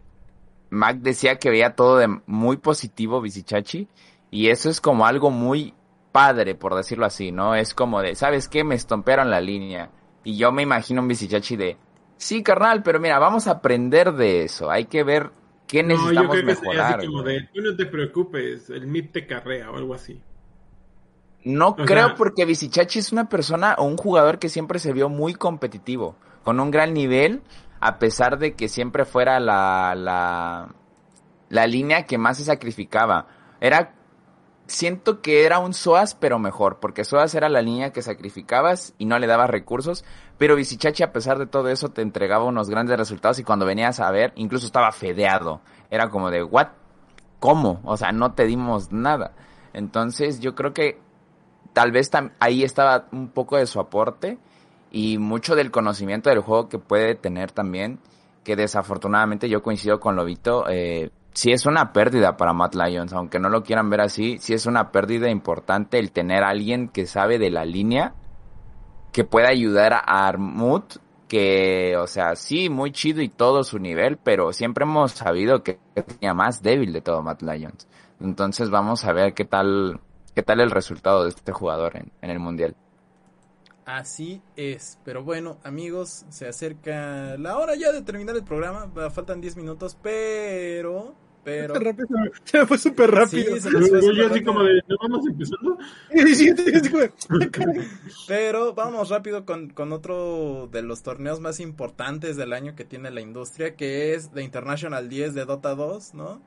Mac decía que veía todo de muy positivo Visichachi y eso es como algo muy padre, por decirlo así, ¿no? Es como de, ¿sabes qué? Me estompearon la línea. Y yo me imagino un Visichachi de, sí, carnal, pero mira, vamos a aprender de eso. Hay que ver qué No, yo necesitamos creo que mejorar. así como de, tú no te preocupes, el MIP te carrea o algo así. No O creo sea- porque Visichachi es una persona o un jugador que siempre se vio muy competitivo, con un gran nivel, a pesar de que siempre fuera la, la, línea que más se sacrificaba. Era, siento que era un Soas, pero mejor, porque Soas era la línea que sacrificabas y no le dabas recursos, pero Visichachi a pesar de todo eso te entregaba unos grandes resultados y cuando venías a ver, incluso estaba fedeado. Era como de, ¿what? ¿Cómo? O sea, no te dimos nada. Entonces yo creo que tal vez ahí estaba un poco de su aporte y mucho del conocimiento del juego que puede tener también, que desafortunadamente yo coincido con Lobito, eh, sí es una pérdida para Matt Lyons, aunque no lo quieran ver así, sí es una pérdida importante el tener a alguien que sabe de la línea, que pueda ayudar a Armut, que, o sea, sí, muy chido y todo su nivel, pero siempre hemos sabido que tenía más débil de todo Matt Lyons. Entonces vamos a ver qué tal, qué tal el resultado de este jugador en, en el mundial. Así es, pero bueno amigos, se acerca la hora ya de terminar el programa, faltan 10 minutos, pero, pero... Súper rápido, Se fue súper rápido. Sí, se fue yo así rápido. como de, ¿no vamos empezando? Pero vamos rápido con, con otro de los torneos más importantes del año que tiene la industria, que es The International 10 de Dota 2, ¿no?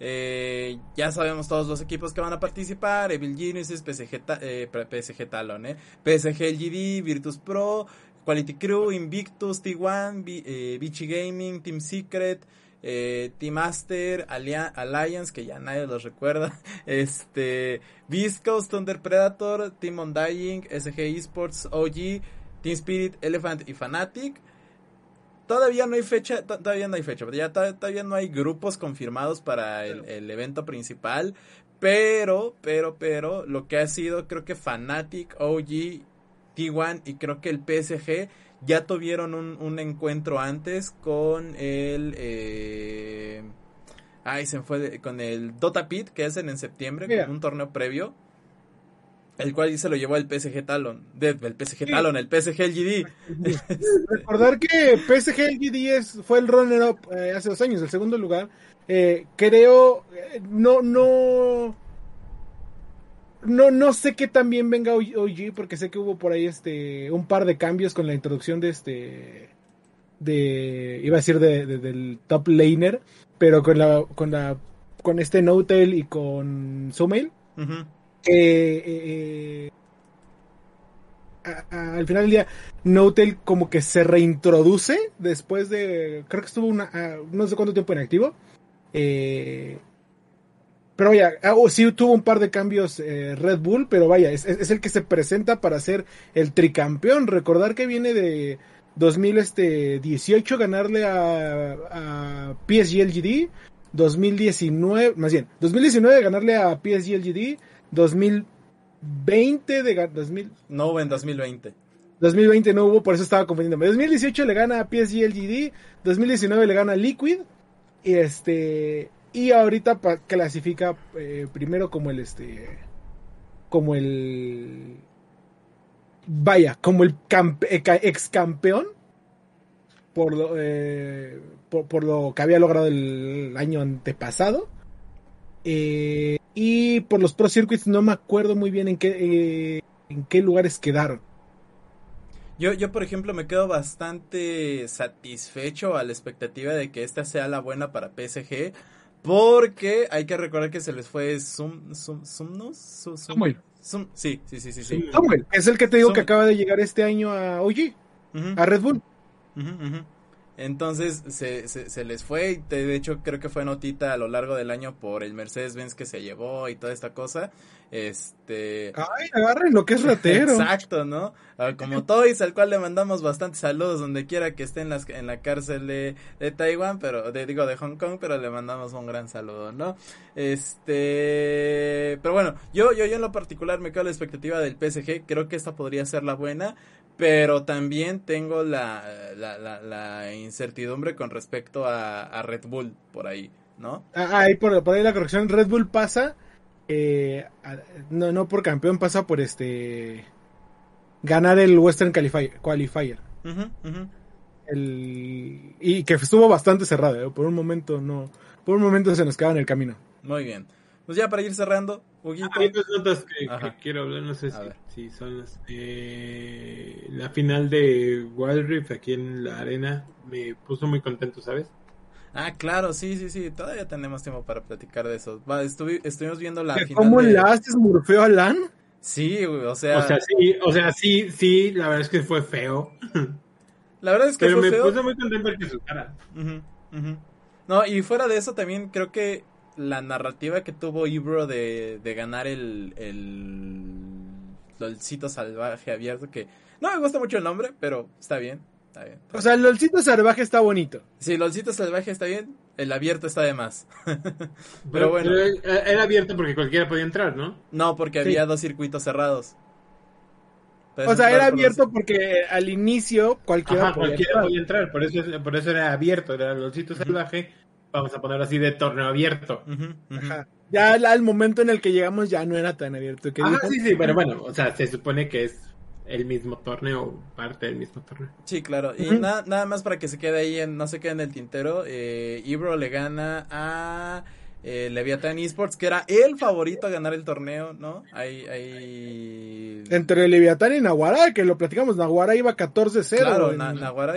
Eh, ya sabemos todos los equipos que van a participar, Evil Geniuses, PSG, eh, Talon, ¿eh? PSG LGD, Virtus Pro, Quality Crew, Invictus, T1, B- eh, Vichy Gaming, Team Secret, Team Master, Alliance, que ya nadie los recuerda, este, Viscos, Thunder Predator, Team Undying, SG Esports, OG, Team Spirit, Elephant y Fnatic. Todavía no hay fecha, to- todavía no hay fecha, ya to- todavía no hay grupos confirmados para el, el evento principal, pero, pero, pero, lo que ha sido, creo que Fnatic, OG, T1 y creo que el PSG ya tuvieron un, un encuentro antes con el, eh, ay, se fue, de- con el Dota Pit, que hacen en septiembre, Mira. con un torneo previo. El cual se lo llevó el PSG Talon. De- el PSG Talon, el PSG LGD. Recordar que PSG LG10 fue el runner-up eh, hace dos años, el segundo lugar. Eh, creo, eh, no, no, no, no sé qué también venga OG, porque sé que hubo por ahí este un par de cambios con la introducción de este, de, iba a decir de, de- del top laner, pero con la, con la, con este Notel y con Sumail. Eh, a- a- al final del día Notel como que se reintroduce después de creo que estuvo una no sé cuánto tiempo inactivo eh, pero vaya ah, oh, sí tuvo un par de cambios eh, Red Bull pero vaya es, el que se presenta para ser el tricampeón. Recordar que viene de 2018 ganarle a, a PSG LGD 2019 más bien 2019 ganarle a PSG LGD 2020 de ga- 2000 No hubo en 2020. 2020 no hubo, por eso estaba confundiéndome. 2018 le gana a PSG LGD, 2019 le gana a Liquid y este y ahorita clasifica eh, primero como el este como el vaya, como el campe- eh, ex campeón por lo eh, por, por lo que había logrado el año antepasado. Eh, y por los Pro Circuits no me acuerdo muy bien en qué eh, en qué lugares quedaron. Yo, yo, por ejemplo, me quedo bastante satisfecho a la expectativa de que esta sea la buena para PSG. Porque hay que recordar que se les fue Sum, Sum, Sumnus. Su- Sum- Samuel. Sum- sí, sí, sí, sí. sí. Samuel, es el que te digo que acaba de llegar este año a OG, a Red Bull. Ujú, ujú. Entonces se, se, se les fue y te- de hecho creo que fue notita a lo largo del año por el Mercedes-Benz que se llevó y toda esta cosa. Este... Ay, agarren lo que es ratero. Exacto, ¿no? Ah, Como Toys, al cual le mandamos bastantes saludos donde quiera que esté en, las, en la cárcel de, de Taiwán, pero de, digo de Hong Kong, pero le mandamos un gran saludo, ¿no? Este, pero bueno, yo, yo, yo en lo particular me quedo a la expectativa del PSG, creo que esta podría ser la buena, pero también tengo la, la, la, la incertidumbre con respecto a, a Red Bull por ahí, ¿no? Ah, ahí por, por ahí la corrección. Red Bull pasa. eh, no, no por campeón, pasa por este. Ganar el Western Qualifier. qualifier. El, y que estuvo bastante cerrado. eh, Por un momento no. Por un momento se nos quedaba en el camino. Muy bien. Pues ya para ir cerrando, Hay dos notas que, quiero hablar, no sé si, son las... eh, la final de Wild Rift aquí en la arena me puso muy contento, ¿sabes? Ah, claro, sí, sí, sí, todavía tenemos tiempo para platicar de eso. Va, estuvi- estuvimos viendo la ¿Que final ¿Cómo de- la haces, Morfeo Alan? Sí, güey, o sea, O sea, sí, o sea, sí, sí, la verdad es que fue feo. la verdad es que Pero fue me feo. puso muy contento que su cara. No, y fuera de eso también creo que la narrativa que tuvo Ibro de, de ganar el, el LOLcito salvaje abierto, que no me gusta mucho el nombre, pero está bien, está bien. O sea, el LOLcito salvaje está bonito. Sí, LOLcito salvaje está bien, el abierto está de más. Pero, pero bueno, era abierto porque cualquiera podía entrar, ¿no? no, porque Sí. había dos circuitos cerrados. O sea, era por los- abierto porque al inicio cualquiera Ajá, podía cualquiera entrar. podía entrar, por eso, por eso era abierto, era el sitio salvaje, vamos a ponerlo así de torneo abierto. Ajá. Ya al, momento en el que llegamos ya no era tan abierto. Que dijo, sí, sí, pero bueno, o sea, se supone que es el mismo torneo, parte del mismo torneo. Sí, claro. Y na- nada más para que se quede ahí, en, no se quede en el tintero, eh, Ibro le gana a eh, Leviathan Esports, que era el favorito a ganar el torneo, ¿no? Ahí, ahí... Entre Leviatán y Naguará, que lo platicamos, Naguará iba 14-0. Claro, en- Na-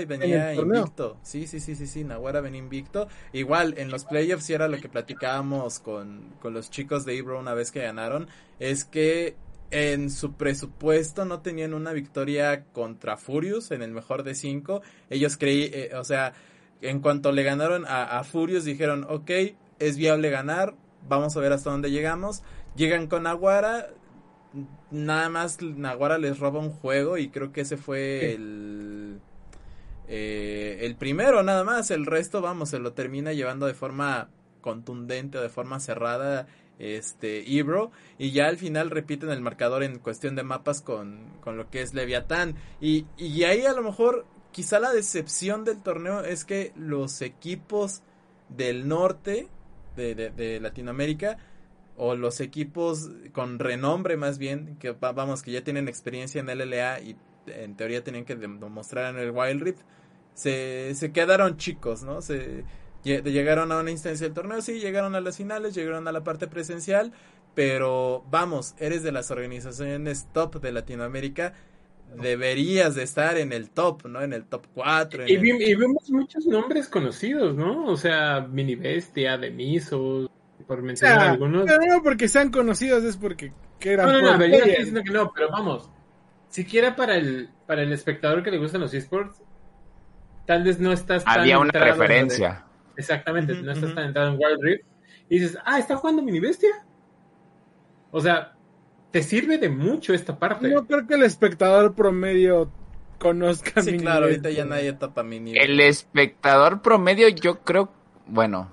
venía invicto. Sí, sí, sí, sí, sí, Naguara venía invicto. Igual, en los playoffs, y era lo que platicábamos con, con los chicos de Ibro una vez que ganaron, es que en su presupuesto no tenían una victoria contra Furious en el mejor de cinco. Ellos creí, eh, o sea, en cuanto le ganaron a, a Furious, dijeron, ok, es viable ganar, vamos a ver hasta dónde llegamos. Llegan con Naguara, nada más Naguara les roba un juego y creo que ese fue el eh, el primero nada más el resto vamos se lo termina llevando de forma contundente o de forma cerrada este Ibro y ya al final repiten el marcador en cuestión de mapas con, con lo que es Leviatán y, y ahí a lo mejor quizá la decepción del torneo es que los equipos del norte de, de- Latinoamérica o los equipos con renombre más bien, que va- vamos, que ya tienen experiencia en LLA y en teoría tenían que dem- demostrar en el Wild Rift, se, se quedaron chicos, ¿no? Se lle- llegaron a una instancia del torneo, sí, llegaron a las finales, llegaron a la parte presencial, pero vamos, eres de las organizaciones top de Latinoamérica, deberías de estar en el top, ¿no? En el top 4. Y, vi- y vemos muchos nombres conocidos, ¿no? O sea, Mini Bestia, Demisos, por mencionar sea, algunos. pero no porque sean conocidos, es porque que eran No, no, no, yo estoy diciendo que no, pero vamos. Siquiera para el, para el espectador que le gustan los esports, tal vez no estás tan Había una de- referencia. Exactamente, no estás tan entrado en Wild Rift y dices, ah, está jugando Mini Bestia. O sea, te sirve de mucho esta parte. No creo que el espectador promedio conozca Sí, Mini claro, ahorita Bestia. ya nadie topa mi nivel. El espectador promedio, yo creo, bueno,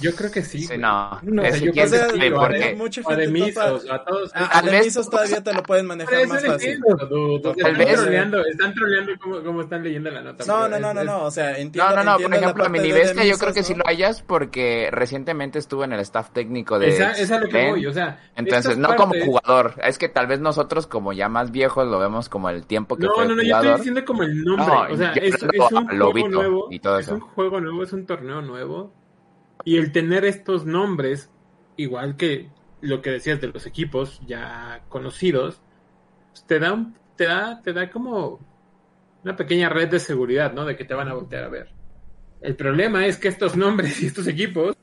Yo creo que sí. sí, no. No, es o sea, yo quién o sea, sabe, digo, porque mucha gente topa- Misos, o a todos. Ah, de vez- Misos todavía te lo pueden manejar más fácil. entiendo, dude. Tal Están vez- troleando, están troleando como, como están leyendo la nota. No, no, es- no, no, no, o sea, entiendo. No, no, no, por entiendo ejemplo, a parte Mini de Bestia yo creo que sí ¿no? lo hayas porque recientemente estuvo en el staff técnico de Esa, esa es a lo que voy, o sea. Entonces, no como partes- jugador, es que tal vez nosotros como ya más viejos lo vemos como el tiempo que No, fue no, no, yo estoy diciendo como el nombre. No, o sea, es, un a juego nuevo. y todo es eso. un juego nuevo, es un torneo nuevo. Y el tener estos nombres, igual que lo que decías de los equipos ya conocidos, pues, te da, un- te da, te da como una pequeña red de seguridad, ¿no? De que te van a voltear a ver. El problema es que estos nombres y estos equipos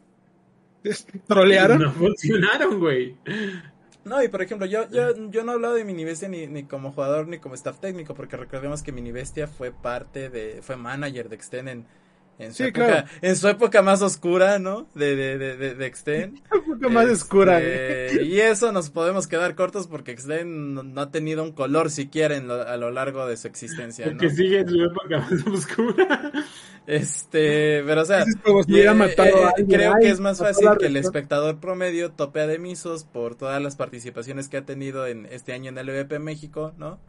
¿Trolearon? no funcionaron, güey. No, y por ejemplo, yo, yo, yo no he hablado de Minibestia ni, ni como jugador ni como staff técnico, porque recordemos que Minibestia fue parte de, fue manager de Exten en, en su Sí, época, claro. en su época más oscura, ¿no? De, de, de, de, de Exten. Un poco más oscura. Este, Y eso nos podemos quedar cortos porque Exten no, no ha tenido un color siquiera en lo- a lo largo de su existencia, ¿no? Porque sigue en su época más oscura. Este, pero o sea, Es como si eh, matado eh, a alguien. creo Ay, que es más fácil que el espectador promedio tope a Demisos por todas las participaciones que ha tenido en este año en el LVP México, ¿no?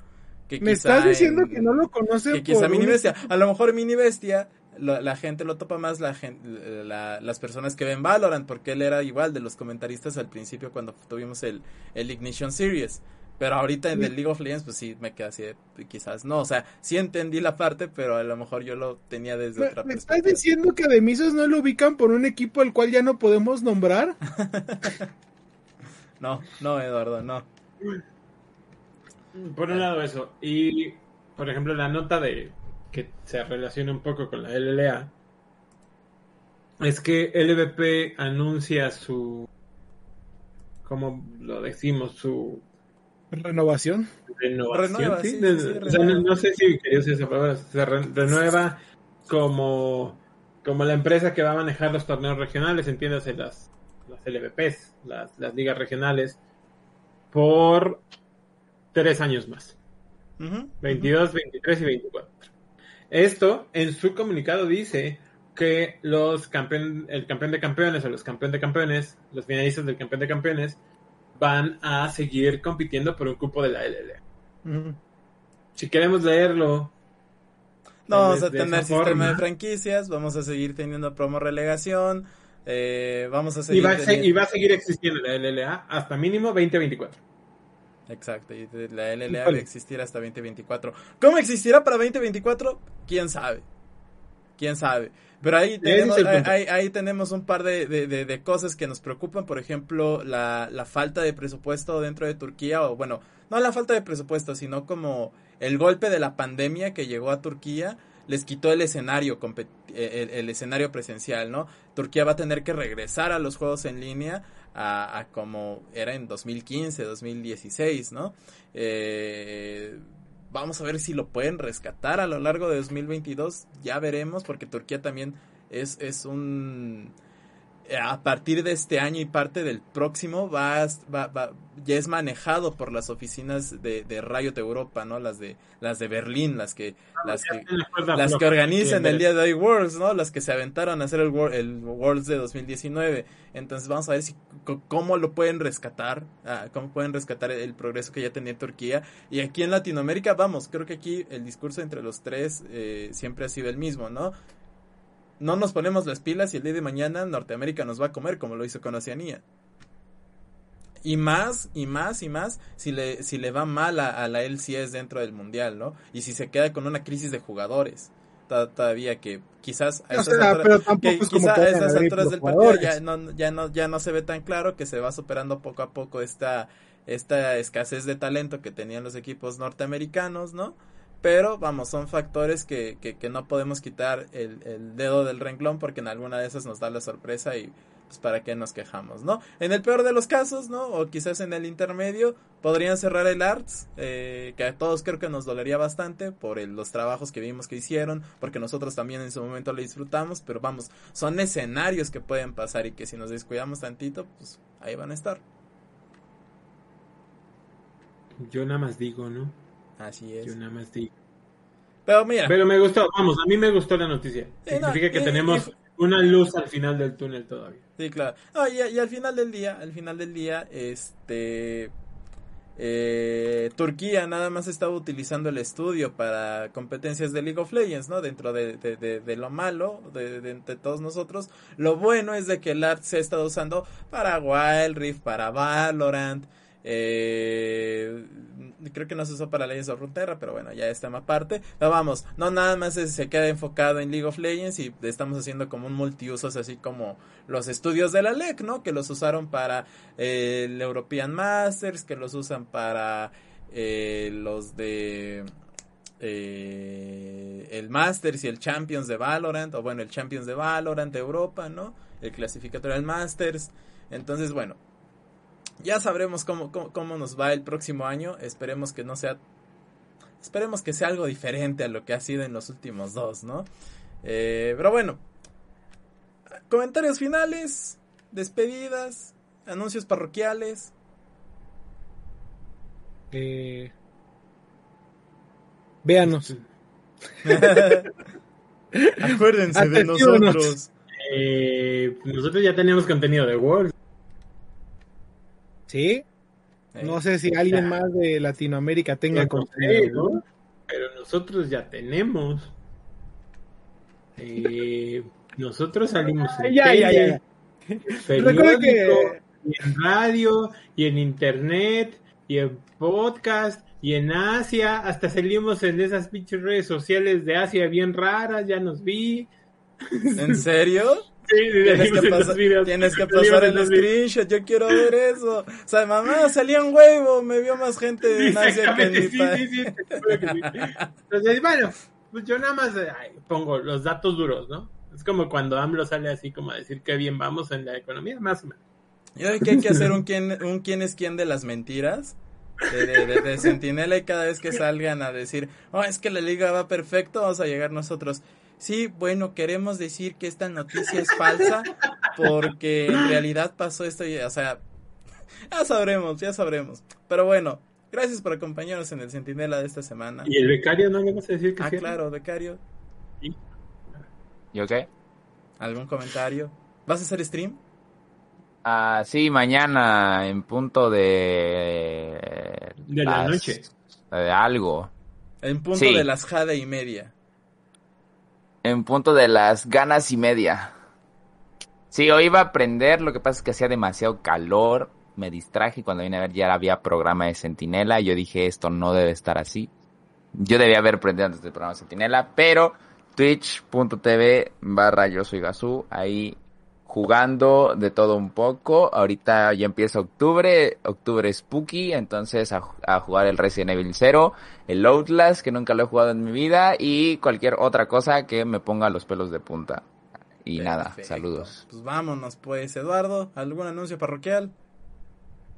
Que Me quizá estás diciendo en- que no lo conocen que quizá por Mini un- Bestia. A lo mejor Mini Bestia, la, la gente lo topa más la, las personas que ven Valorant, porque él era igual de los comentaristas al principio cuando tuvimos el, el Ignition Series. Pero ahorita en el League of Legends, pues sí, me queda así de, quizás no. O sea, sí entendí la parte, pero a lo mejor yo lo tenía desde ¿Me, otra me estás diciendo que a Demisos no lo ubican por un equipo al cual ya no podemos nombrar? No, no, Eduardo, no. Por un lado eso. Y, por ejemplo, la nota de que se relaciona un poco con la LLA es que LVP anuncia su, como lo decimos, su Renovación. renovación. Renueva, ¿sí? sí, De- sí, sí, o sea, no, sé si quería usar esa palabra. Se re- renueva como, como la empresa que va a manejar los torneos regionales, entiéndase las, las LVPs, las, las ligas regionales, por tres años más. Ujú, 22, 23 y 24. Esto en su comunicado dice que los campeón, el campeón de campeones o los campeón de campeones, los finalistas del campeón de campeones, van a seguir compitiendo por un cupo de la LLA. Si queremos leerlo, No vamos a tener sistema forma, de franquicias, vamos a seguir teniendo promo relegación, eh, vamos a y seguir va, a se- teniendo- y va a seguir existiendo la LLA hasta mínimo 2024. Exacto, y la LLA Híjole. va a existir hasta 2024. ¿Cómo existirá para 2024? ¿Quién sabe? ¿Quién sabe? Pero ahí tenemos, ahí, ahí- tenemos un par de, de- de- de cosas que nos preocupan. Por ejemplo, la, la falta de presupuesto dentro de Turquía. O bueno, no la falta de presupuesto, sino como el golpe de la pandemia que llegó a Turquía les quitó el escenario el, el escenario presencial, ¿no? Turquía va a tener que regresar a los juegos en línea a, a como era en 2015, 2016, ¿no? Eh, vamos a ver si lo pueden rescatar a lo largo de 2022, ya veremos, porque Turquía también es, es un... eh, A partir de este año y parte del próximo va, va- va- ya es manejado por las oficinas de, de Riot Europa, ¿no? Las de las de Berlín, las que las que las que organizan el día de hoy Worlds, ¿no? Las que se aventaron a hacer el, Wor- el Worlds de 2019. Entonces vamos a ver si cómo lo pueden rescatar, ah, cómo pueden rescatar el, progreso que ya tenía Turquía. Y aquí en Latinoamérica, vamos, creo que aquí el discurso entre los tres eh, siempre ha sido el mismo, ¿no? No nos ponemos las pilas y el día de mañana Norteamérica nos va a comer como lo hizo con Oceanía. Y más, y más, y más, si le, si le va mal a, a la LCS dentro del mundial, ¿no? Y si se queda con una crisis de jugadores. To- Todavía que quizás a sea, alturas- que quizá a abrir alturas del partido ya no, ya no, ya no se ve tan claro que se va superando poco a poco esta, esta escasez de talento que tenían los equipos norteamericanos, ¿no? Pero vamos, son factores que, que, no podemos quitar el, el dedo del renglón porque en alguna de esas nos da la sorpresa y pues para qué nos quejamos, ¿no? En el peor de los casos, ¿no? O quizás en el intermedio, podrían cerrar el Arts, eh, que a todos creo que nos dolería bastante por los trabajos que vimos que hicieron, porque nosotros también en su momento lo disfrutamos, pero vamos, son escenarios que pueden pasar y que si nos descuidamos tantito, pues ahí van a estar. Yo nada más digo, ¿no? Así es. Yo nada más digo. Pero mira. Pero me gustó, vamos, a mí me gustó la noticia. Significa que tenemos una luz al final del túnel todavía. Sí, claro. y, al final del día, al final del día, este... Eh, Turquía nada más estaba utilizando el estudio para competencias de League of Legends, ¿no? Dentro de, de, lo malo de, de, todos nosotros. Lo bueno es de que el art se ha estado usando para Wild Rift, para Valorant, eh, creo que no se usó para Legends of Runeterra, pero bueno, ya está más aparte. Pero vamos, no nada más se queda enfocado en League of Legends y estamos haciendo como un multiusos, así como los estudios de la LEC, ¿no? Que los usaron para eh, el European Masters, que los usan para eh, los de eh, el Masters y el Champions de Valorant, o bueno, el Champions de Valorant de Europa, ¿no? El clasificatorio del Masters. Entonces, bueno, ya sabremos cómo, cómo, nos va el próximo año. Esperemos que no sea. Esperemos que sea algo diferente a lo que ha sido en los últimos dos, ¿no? Eh, pero bueno. Comentarios finales. Despedidas. Anuncios parroquiales. Eh, véanos. Acuérdense de nosotros. Eh, nosotros ya tenemos contenido de World. Sí. No sé si alguien más de Latinoamérica tenga contenido. Pero nosotros ya tenemos. Eh, nosotros salimos en ya, ya, ya, periódico, y en radio, y en internet, y en podcast, y en Asia. Hasta salimos en esas pinches redes sociales de Asia bien raras, ya nos vi. ¿En serio? tienes, que pasar el screenshot, yo quiero ver eso. O sea, mamá, salía un huevo, me vio más gente de Asia que en mi país. Entonces, bueno, pues yo nada más pongo los datos duros, ¿no? Es como cuando AMLO sale así como a decir que bien vamos en la economía, más o menos. Yo creo que hay que hacer un quién, un quién es quién de las mentiras. De, de, de, Sentinela y cada vez que salgan a decir, oh, es que la liga va perfecto, vamos a llegar nosotros. Sí, bueno, queremos decir que esta noticia es falsa porque en realidad pasó esto y, o sea, ya sabremos, ya sabremos. Pero bueno, gracias por acompañarnos en el Centinela de esta semana. ¿Y el becario no le vas a decir que Ah, claro, becario. ¿Y? ¿Y qué? ¿Algún comentario? ¿Vas a hacer stream? Ah, sí, mañana en punto de... De la noche. De algo. En punto de las jade y media en punto de las ganas y media. Sí, hoy iba a aprender, lo que pasa es que hacía demasiado calor, me distraje y cuando vine a ver ya había programa de Sentinela, yo dije esto no debe estar así. Yo debía haber aprendido antes del programa de Sentinela, pero twitch.tv barra yo soy Gazú, ahí jugando de todo un poco. Ahorita ya empieza octubre, octubre spooky, entonces a, jugar el Resident Evil 0, el Outlast, que nunca lo he jugado en mi vida, y cualquier otra cosa que me ponga los pelos de punta. Y nada, saludos. Pues vámonos pues, Eduardo, ¿algún anuncio parroquial?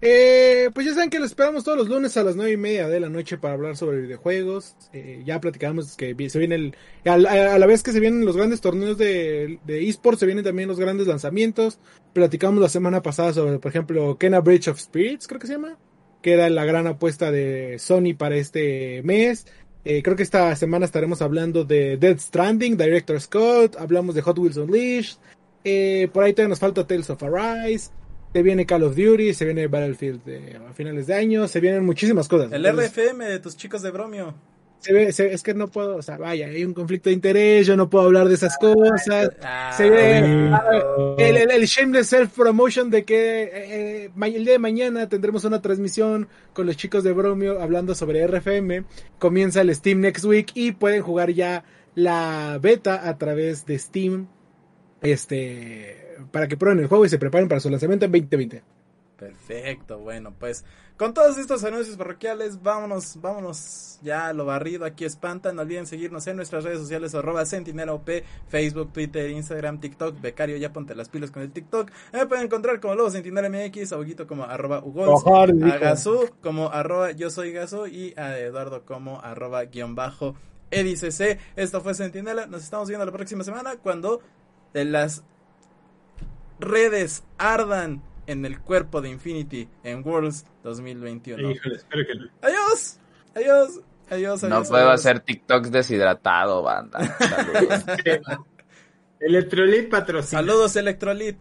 Eh, pues ya saben que lo esperamos todos los lunes a las nueve y media de la noche para hablar sobre videojuegos. Eh, ya platicamos que se viene el. A la, vez que se vienen los grandes torneos de, de esports, se vienen también los grandes lanzamientos. Platicamos la semana pasada sobre, por ejemplo, Kena Bridge of Spirits, creo que se llama. Que era la gran apuesta de Sony para este mes. Eh, creo que esta semana estaremos hablando de Dead Stranding, Director Scott. Hablamos de Hot Wheels Unleashed. Eh, por ahí todavía nos falta Tales of Arise se viene Call of Duty, se viene Battlefield a finales de año, se vienen muchísimas cosas. El RFM de tus chicos de bromio. Se ve, es que no puedo, o sea, vaya, hay un conflicto de interés, yo no puedo hablar de esas cosas. Ah, se ve el, el, shameless self-promotion de que eh, eh, el día de mañana tendremos una transmisión con los chicos de Bromio hablando sobre RFM. Comienza el Steam Next Week y pueden jugar ya la beta a través de Steam. Este, para que prueben el juego y se preparen para su lanzamiento en 2020. Perfecto, bueno, pues con todos estos anuncios parroquiales, vámonos, vámonos ya a lo barrido, aquí espanta, no olviden seguirnos en nuestras redes sociales, arroba sentinelaop, Facebook, Twitter, Instagram, TikTok, becario, ya ponte las pilas con el TikTok, me pueden encontrar como Lobo Sentinela MX, a Huguito como arroba Ugols, a Gazú como arroba yo soy Gazú y a Eduardo como arroba guion bajo EDICC, esto fue Sentinela, nos estamos viendo la próxima semana cuando de las redes ardan en el cuerpo de Infinity en Worlds 2021. Híjole, espero que no. Adiós, adiós, adiós. No adiós, puedo adiós. hacer TikToks deshidratado, banda. Saludos. Electrolit patrocina. Saludos, Electrolit.